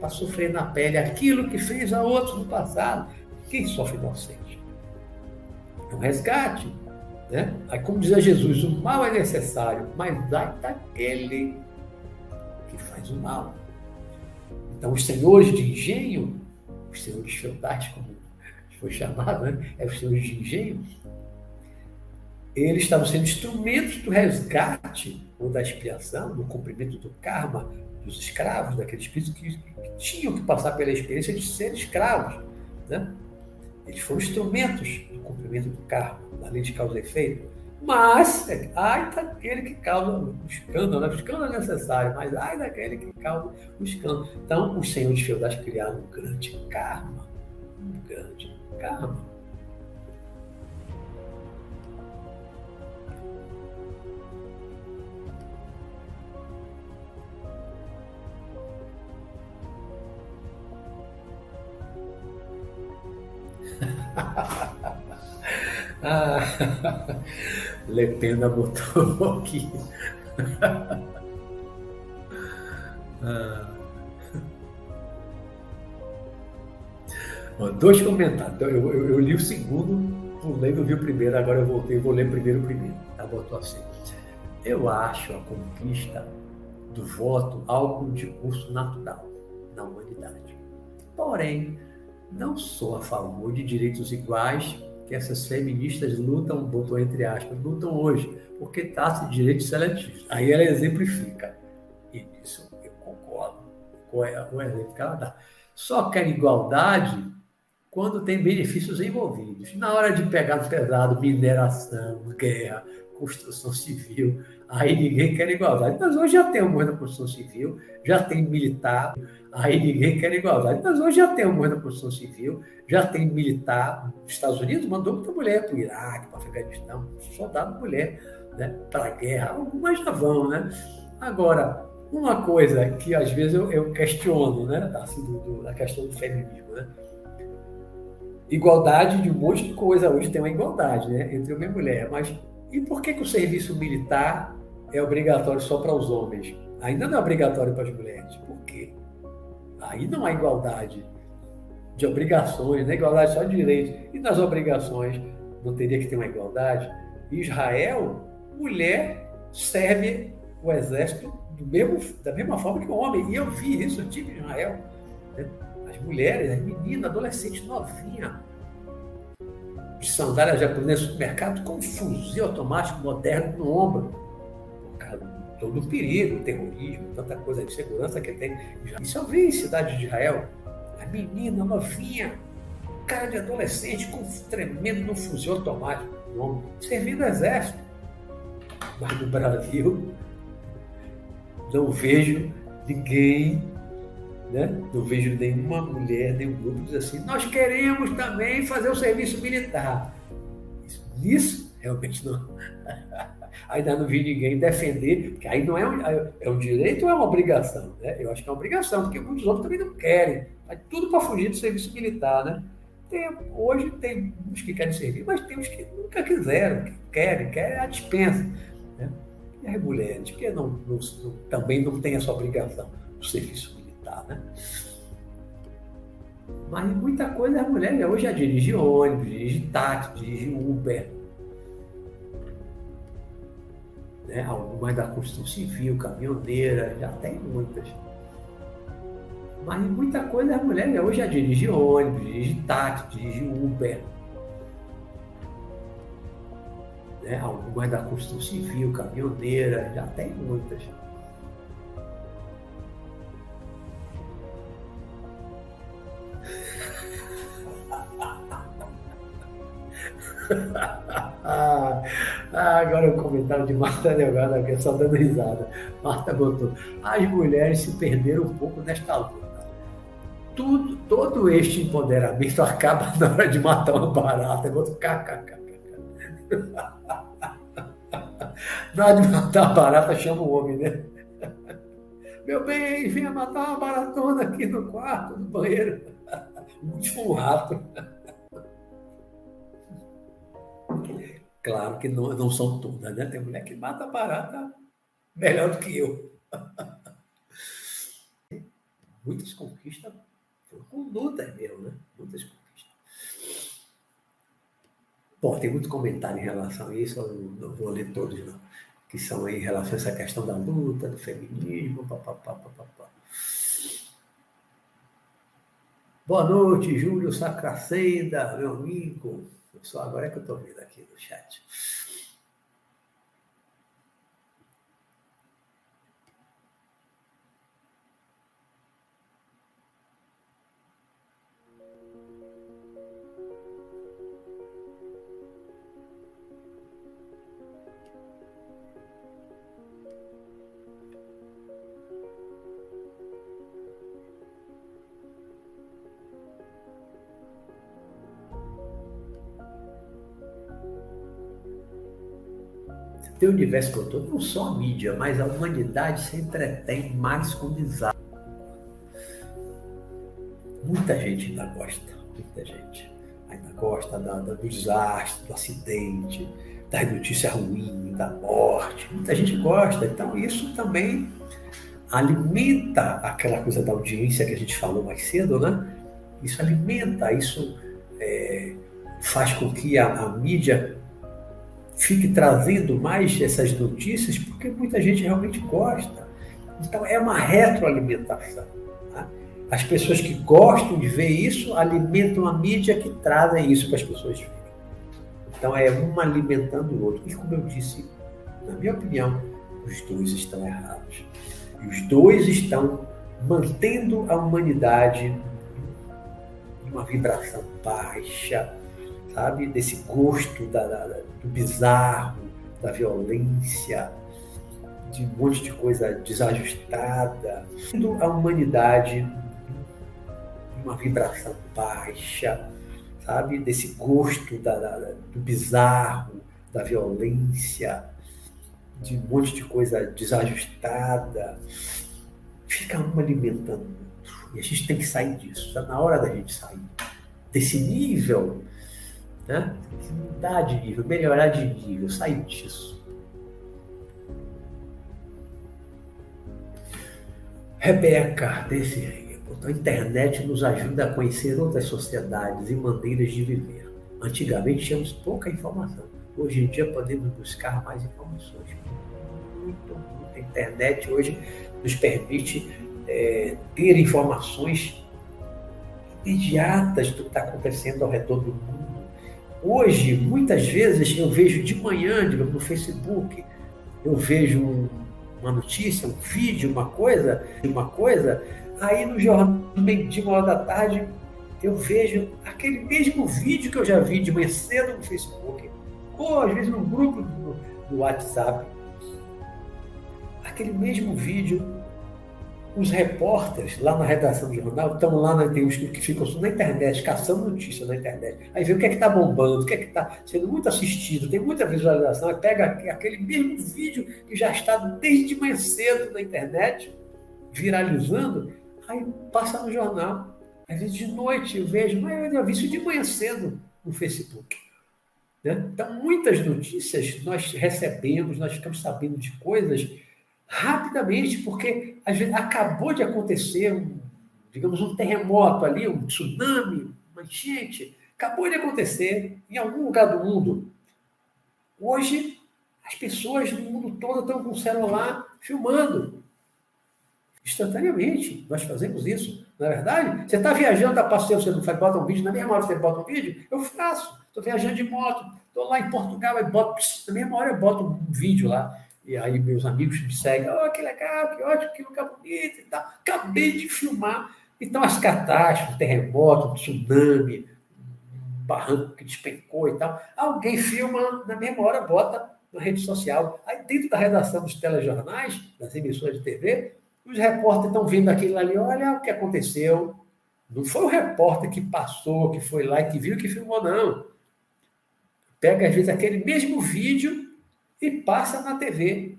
Speaker 1: para sofrer na pele aquilo que fez a outros no passado. Quem sofre inocente? É um resgate. Né? Aí, como dizia Jesus, o mal é necessário, mas dá daquele que faz o mal. Então, os senhores de engenho, os senhores feudais, como foi chamado, né? é os senhores de engenho, eles estavam sendo instrumentos do resgate ou da expiação, do cumprimento do karma dos escravos, daqueles espíritos que, que, tinham que passar pela experiência de ser escravos. Né? Eles foram instrumentos do cumprimento do karma, da lei de causa e efeito. Mas, ai daquele que causa o escândalo, né? o escândalo é necessário, mas ai daquele que causa o escândalo. Então, os senhores feudais criaram um grande karma, um grande karma. Ah, *laughs* botou aqui. ah. Dois comentários. Então, eu, eu, eu, li o segundo, pulei, não vi o primeiro, agora eu voltei, vou ler primeiro o primeiro. Ela botou assim. Eu acho a conquista do voto algo de curso natural na humanidade. Porém, não sou a favor de direitos iguais que essas feministas lutam, botou entre aspas, lutam hoje, porque trata de direitos seletivos. Aí ela exemplifica. E nisso eu concordo com o exemplo que ela dá. Só quer igualdade quando tem benefícios envolvidos. Na hora de pegar no pesado, mineração, guerra, construção civil, aí ninguém quer igualdade. Mas hoje já tem um da construção civil, já tem militar, aí ninguém quer igualdade. Mas hoje já tem um da construção civil, já tem militar. Os Estados Unidos mandou muita mulher para o Iraque, para o Afeganistão, soldado mulher, né, para a guerra. Algumas já vão, né? Agora, uma coisa que às vezes eu, eu questiono, né, assim, do, do, da questão do feminismo, né? Igualdade de um monte de coisa. Hoje tem uma igualdade, né, entre homem e mulher, mas e por que, que o serviço militar é obrigatório só para os homens? Ainda não é obrigatório para as mulheres. Por quê? Aí não há igualdade de obrigações, não é igualdade só de direitos. E nas obrigações não teria que ter uma igualdade? Israel, mulher serve o exército mesmo, da mesma forma que o homem. E eu vi isso, eu tive Israel. Né? As mulheres, as meninas, adolescentes novinhas, de sandália japonesa no supermercado com um fuzil automático moderno no ombro. Todo o perigo, terrorismo, tanta coisa de segurança que tem. Isso eu vi em cidade de Israel. A menina novinha, cara de adolescente com tremendo no fuzil automático no servindo exército. Mas no Brasil, não vejo ninguém né? Não vejo nenhuma mulher, nenhum grupo diz assim, nós queremos também fazer o serviço militar. Isso, realmente não. *laughs* Ainda não vi ninguém defender, porque aí não é um, é um direito ou é uma obrigação? Né? Eu acho que é uma obrigação, porque muitos outros também não querem. Faz tudo para fugir do serviço militar. Né? Tem, hoje tem uns que querem servir, mas tem uns que nunca quiseram, que querem, querem a dispensa. Né? E as mulheres, que não, não, não, também não têm essa obrigação do serviço né? Mas muita coisa a mulher né? hoje já dirige ônibus, dirige táxi, dirige Uber. Né? Algumas da construção civil, caminhoneira, já tem muitas. Mas muita coisa a mulher né? hoje já dirige ônibus, dirige táxi, dirige Uber. Né? Algumas da construção civil, caminhoneira, já tem muitas. *laughs* ah, agora o comentário de Marta Delgado aqui, só dando risada. Marta botou: as mulheres se perderam um pouco nesta luta. Tudo, todo este empoderamento *laughs* acaba na hora de matar uma barata. Eu boto kkk. *laughs* Na hora de matar uma barata, chama o homem, né? Meu bem, venha matar uma baratona aqui no quarto, no banheiro. Um rato. Claro que não, não são todas, né? Tem mulher que mata barata melhor do que eu. *laughs* Muitas conquistas foram com luta meu, né? Muitas conquistas. Bom, tem muito comentário em relação a isso, eu não vou ler todos, não. Que são em relação a essa questão da luta, do feminismo, papapá, papapá. Boa noite, Júlio Sacracenda, meu amigo. Só agora é que eu estou vendo aqui no chat. Tem o universo eu estou, não só a mídia, mas a humanidade se entretém mais com bizarro. Muita gente ainda gosta, muita gente ainda gosta da, do desastre, do acidente, da notícia ruim, da morte. Muita gente gosta. Então, isso também alimenta aquela coisa da audiência que a gente falou mais cedo, né? Isso alimenta, isso é, faz com que a, a, mídia fique trazendo mais essas notícias, porque muita gente realmente gosta. Então, é uma retroalimentação. Né? As pessoas que gostam de ver isso alimentam a mídia que trazem isso para as pessoas verem. Então, é um alimentando o outro. E, como eu disse, na minha opinião, os dois estão errados. E os dois estão mantendo a humanidade uma vibração baixa, sabe? Desse gosto da, da, do bizarro, da violência, de um monte de coisa desajustada. A humanidade uma vibração baixa, sabe? Desse gosto da, do bizarro, da violência, de um monte de coisa desajustada, fica um alimentando. E a gente tem que sair disso. Está na hora da gente sair desse nível, né? mudar de nível, melhorar de nível, sair disso. Rebeca, desse, a internet nos ajuda a conhecer outras sociedades e maneiras de viver. Antigamente tínhamos pouca informação. Hoje em dia podemos buscar mais informações muito, muito. A internet hoje nos permite é, ter informações imediatas do que está acontecendo ao redor do mundo. Hoje, muitas vezes, eu vejo de manhã, digamos, no Facebook, eu vejo um, uma notícia, um vídeo, uma coisa, uma coisa, aí no jornal, de uma hora da tarde, eu vejo aquele mesmo vídeo que eu já vi de manhã cedo no Facebook, ou às vezes no grupo do WhatsApp, aquele mesmo vídeo, os repórteres lá na redação do jornal estão lá, na, tem os que ficam na internet, caçando notícias na internet. Aí vê o que é que está bombando, o que é que está sendo muito assistido, tem muita visualização, aí pega aquele mesmo vídeo que já está desde manhã cedo na internet, viralizando, aí passa no jornal. Às vezes de noite eu vejo, mas eu vi isso de manhã cedo no Facebook. Né? Então, muitas notícias nós recebemos, nós ficamos sabendo de coisas rapidamente, porque acabou de acontecer, um, digamos, um terremoto ali, um tsunami, uma enchente, acabou de acontecer em algum lugar do mundo. Hoje, as pessoas no mundo todo estão com o celular filmando. Instantaneamente, nós fazemos isso. Na é verdade, você está viajando, está passeio, você não faz, bota um vídeo, na mesma hora você bota um vídeo, eu faço. Estou viajando de moto, estou lá em Portugal, aí boto, na mesma hora eu boto um vídeo lá. E aí meus amigos me seguem, oh, que legal, que ótimo, que lugar bonito e tal. Acabei de filmar. Então as catástrofes, terremoto, tsunami, barranco que despencou e tal. Alguém filma, na mesma hora bota na rede social. Aí dentro da redação dos telejornais, das emissões de TV, os repórteres estão vendo aquilo ali, olha o que aconteceu. Não foi o repórter que passou, que foi lá e que viu que filmou, não. Pega, às vezes, aquele mesmo vídeo e passa na TV.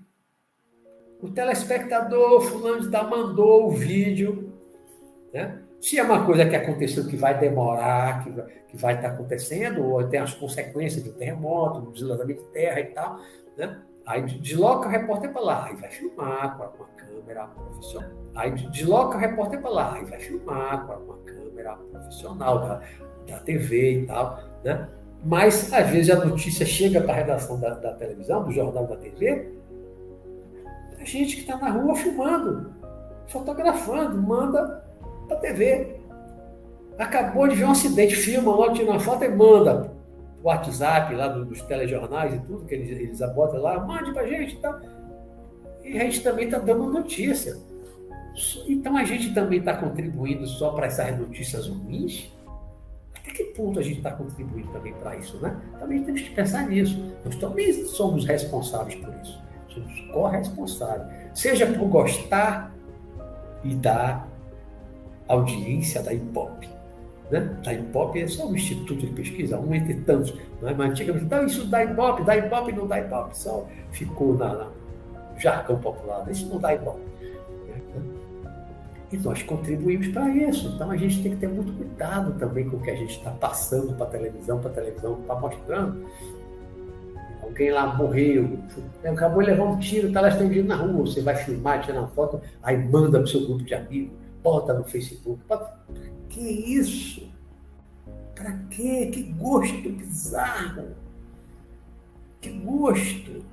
Speaker 1: O telespectador, fulano de tal, mandou o vídeo. Né? Se é uma coisa que aconteceu que vai demorar, que vai, que vai estar acontecendo, ou tem as consequências do terremoto, do deslizamento de terra e tal, né? aí desloca o repórter para lá, e vai filmar com uma câmera profissional. Aí desloca o repórter para lá, e vai filmar com uma câmera profissional da, da TV e tal. Né? Mas, às vezes, a notícia chega para a redação da, da, televisão, do jornal da TV, a gente que está na rua filmando, fotografando, manda para a TV. Acabou de ver um acidente, filma, logo tira uma foto e manda o WhatsApp lá dos telejornais e tudo, que eles, eles lá, mande para a gente e tal. E a gente também está dando notícia. Então a gente também está contribuindo só para essas notícias ruins? Até que ponto a gente está contribuindo também para isso, né? Também temos que pensar nisso. Nós também somos responsáveis por isso. Somos corresponsáveis. Seja por gostar e dar audiência da hip hop. Né? Da Ibope é só um instituto de pesquisa, um entre tantos. Né? Mas antigamente, então isso dá Ibope, dá Ibope, não dá Ibope, só ficou na, na jargão popular, isso não dá Ibope. E nós contribuímos para isso. Então a gente tem que ter muito cuidado também com o que a gente está passando para a televisão, para a televisão está mostrando. Alguém lá morreu, acabou de levar um tiro, está lá estendido na rua. Você vai filmar, tirar uma foto, aí manda para o seu grupo de amigos, bota no Facebook. Bota... Que isso? Para quê? Que gosto bizarro! Que gosto!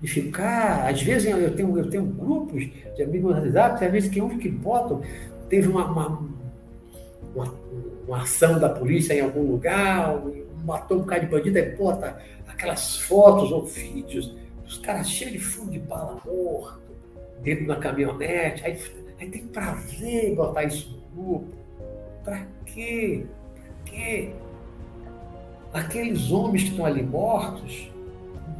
Speaker 1: De ficar. Às vezes eu tenho, eu tenho grupos de amigos no WhatsApp, às vezes que uns que botam, teve uma, uma, uma, uma, ação da polícia em algum lugar, matou um cara de bandido, aí bota aquelas fotos ou vídeos dos caras cheios de fundo de bala morto, dentro da caminhonete, aí, aí tem prazer em botar isso no grupo. Para quê? Para quê? Aqueles homens que estão ali mortos,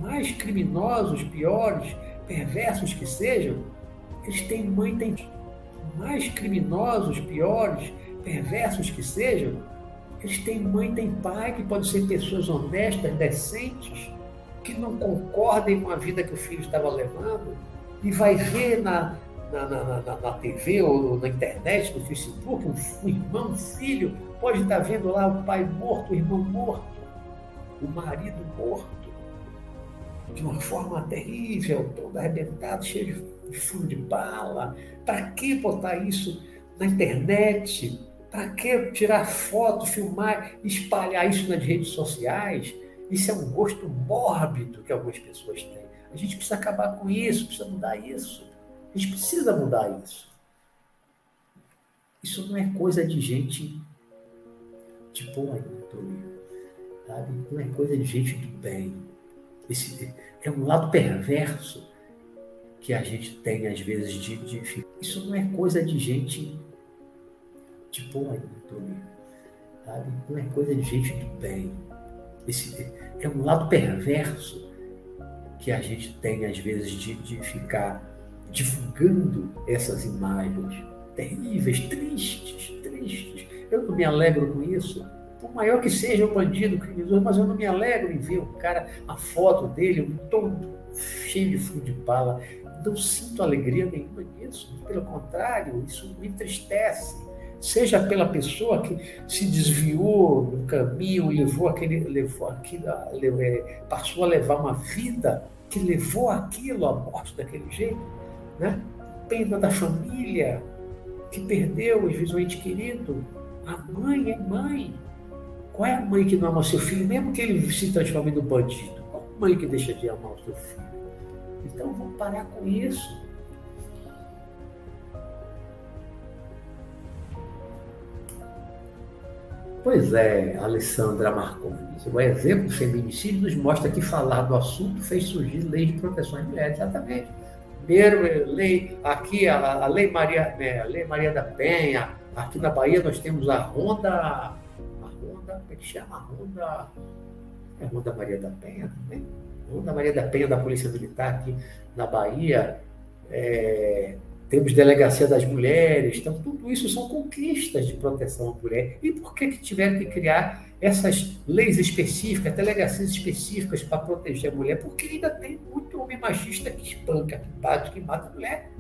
Speaker 1: mais criminosos, piores, perversos que sejam, eles têm mãe, têm mais criminosos, piores, perversos que sejam, eles têm mãe, têm pai, que podem ser pessoas honestas, decentes, que não concordem com a vida que o filho estava levando, e vai ver na, na, na, na, na TV ou na internet, no Facebook, um irmão, um filho, pode estar vendo lá o pai morto, o irmão morto, o marido morto de uma forma terrível, todo arrebentado, cheio de furo de bala. Para que botar isso na internet? Para que tirar foto, filmar, espalhar isso nas redes sociais? Isso é um gosto mórbido que algumas pessoas têm. A gente precisa acabar com isso, precisa mudar isso. A gente precisa mudar isso. Isso não é coisa de gente de boa sabe? Não é coisa de gente do bem esse, é um lado perverso que a gente tem, às vezes, de, de Isso não é coisa de gente de boa sabe? Não é coisa de gente do bem. Esse, é um lado perverso que a gente tem, às vezes, de, de ficar divulgando essas imagens terríveis, tristes, tristes. Eu não me alegro com isso por maior que seja o bandido, o criminoso, mas eu não me alegro em ver o cara, a foto dele, todo cheio de fio de bala. Não sinto alegria nenhuma nisso. Pelo contrário, isso me entristece. Seja pela pessoa que se desviou no caminho levou aquele, levou aquilo, é, passou a levar uma vida que levou aquilo à morte daquele jeito, né? Pena da família que perdeu, às vezes, querido. A mãe é mãe, qual é a mãe que não ama seu filho, mesmo que ele se transforme no bandido? Qual a mãe que deixa de amar o seu filho? Então vamos parar com isso. Pois é, Alessandra Marcondes. O exemplo do feminicídio nos mostra que falar do assunto fez surgir lei de proteção às mulheres. Exatamente. Primeiro, eh, lei, aqui a, a lei, Maria, né, a lei Maria da Penha, aqui na Bahia nós temos a Ronda como é que chama? Ronda. É Ronda Maria da Penha também? Ronda Maria da Penha da Polícia Militar aqui na Bahia. É, temos delegacia das mulheres, então tudo isso são conquistas de proteção à mulher. E por que, que tiveram que criar essas leis específicas, delegacias específicas para proteger a mulher? Porque ainda tem muito homem machista que espanca, que bate, que mata a mulher.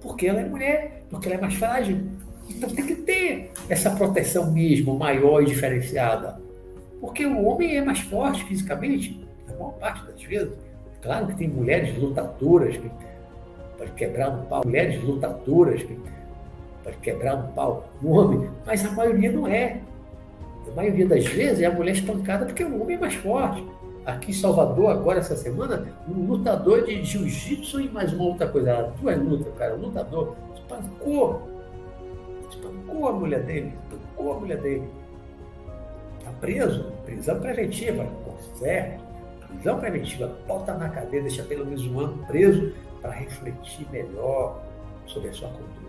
Speaker 1: Porque ela é mulher, porque ela é mais frágil. Então tem que ter essa proteção mesmo, maior e diferenciada. Porque o homem é mais forte fisicamente, na maior parte das vezes. Claro que tem mulheres lutadoras que pode quebrar um pau, mulheres lutadoras que pode quebrar um pau no homem, mas a maioria não é. A maioria das vezes é a mulher espancada porque o homem é mais forte. Aqui em Salvador, agora essa semana, um lutador de jiu-jitsu e mais uma outra coisa. Tu é luta, cara, um lutador, espancou espancou a mulher dele, espancou a mulher dele. Está preso, prisão preventiva, certo? Prisão preventiva, bota na cadeia, deixa pelo menos um ano preso para refletir melhor sobre a sua conduta.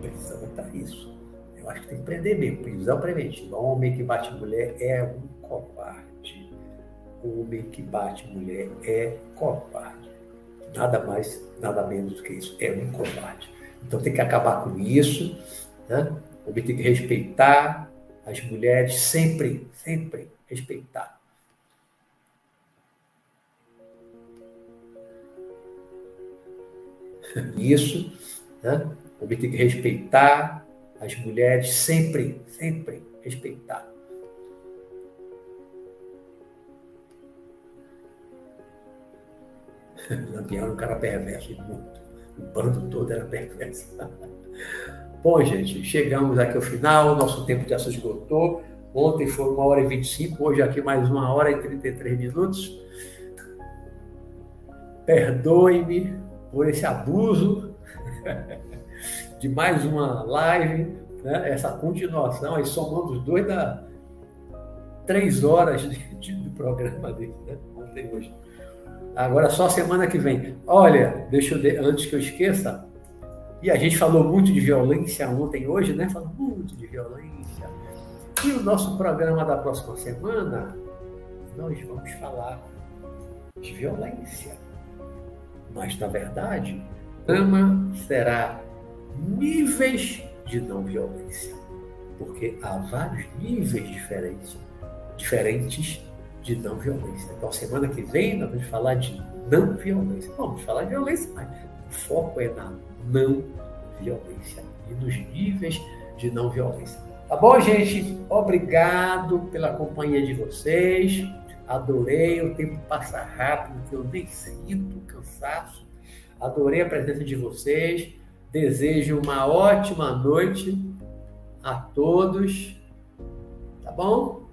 Speaker 1: Precisa botar isso. Eu acho que tem que prender mesmo. Prisão preventiva. Homem que bate mulher é um covarde. Homem que bate mulher é covarde. Nada mais, nada menos do que isso. É um covarde. Então tem que acabar com isso né? Tem que respeitar as mulheres sempre, sempre respeitar. *laughs* Isso, né? Tem que respeitar as mulheres sempre, sempre respeitar. *laughs* Lampião era um cara perverso, muito. O bando todo era perverso. *laughs* Bom, gente, chegamos aqui ao final, nosso tempo já se esgotou. Ontem foi uma hora e 25, hoje aqui mais uma hora e 33 minutos. Perdoe-me por esse abuso *laughs* de mais uma live, né? essa continuação, aí somando os dois da três horas de, de, do programa dele, né? Ontem hoje. Agora só semana que vem. Olha, deixa eu antes que eu esqueça, e a gente falou muito de violência ontem, hoje, né? Falou muito de violência. E o nosso programa da próxima semana, nós vamos falar de violência. Mas, na verdade, ama será níveis de não violência. Porque há vários níveis diferentes, diferentes de não violência. Então, semana que vem, nós vamos falar de não violência. Vamos falar de violência, mas o foco é na não violência e nos níveis de não violência. Tá bom, gente? Obrigado pela companhia de vocês. Adorei, o tempo passa rápido, que eu nem sinto cansaço. Adorei a presença de vocês. Desejo uma ótima noite a todos. Tá bom?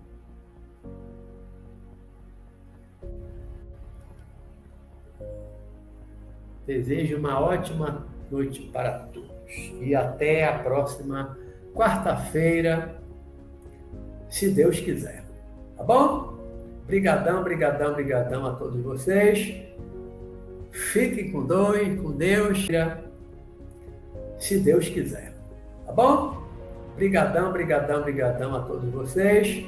Speaker 1: Desejo uma ótima noite para todos. E até a próxima quarta-feira, se Deus quiser. Tá bom? Brigadão, brigadão, brigadão a todos vocês. Fiquem com Deus, com Deus, se Deus quiser. Tá bom? Brigadão, brigadão, brigadão a todos vocês.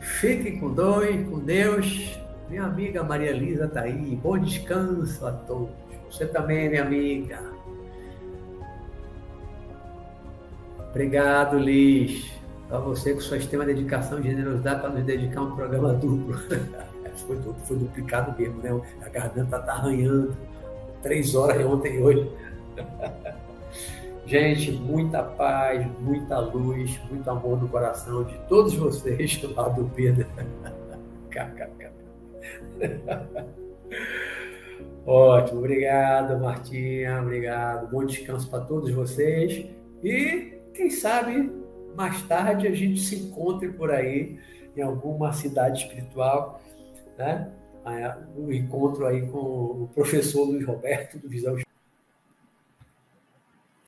Speaker 1: Fiquem com Deus, com Deus. Minha amiga Maria Elisa está aí. Bom descanso a todos. Você também, minha amiga. Obrigado, Liz. Para você com sua extrema dedicação e generosidade para nos dedicar a um programa duplo. *laughs* foi, duplo, foi duplicado mesmo, né? A garganta está arranhando. Três horas de ontem e hoje. *laughs* Gente, muita paz, muita luz, muito amor no coração de todos vocês *laughs* do lado do Pedro. Ótimo, obrigado, Martinha, obrigado. Bom descanso para todos vocês. E quem sabe mais tarde a gente se encontre por aí em alguma cidade espiritual, né? Um encontro aí com o professor Luiz Roberto do Visão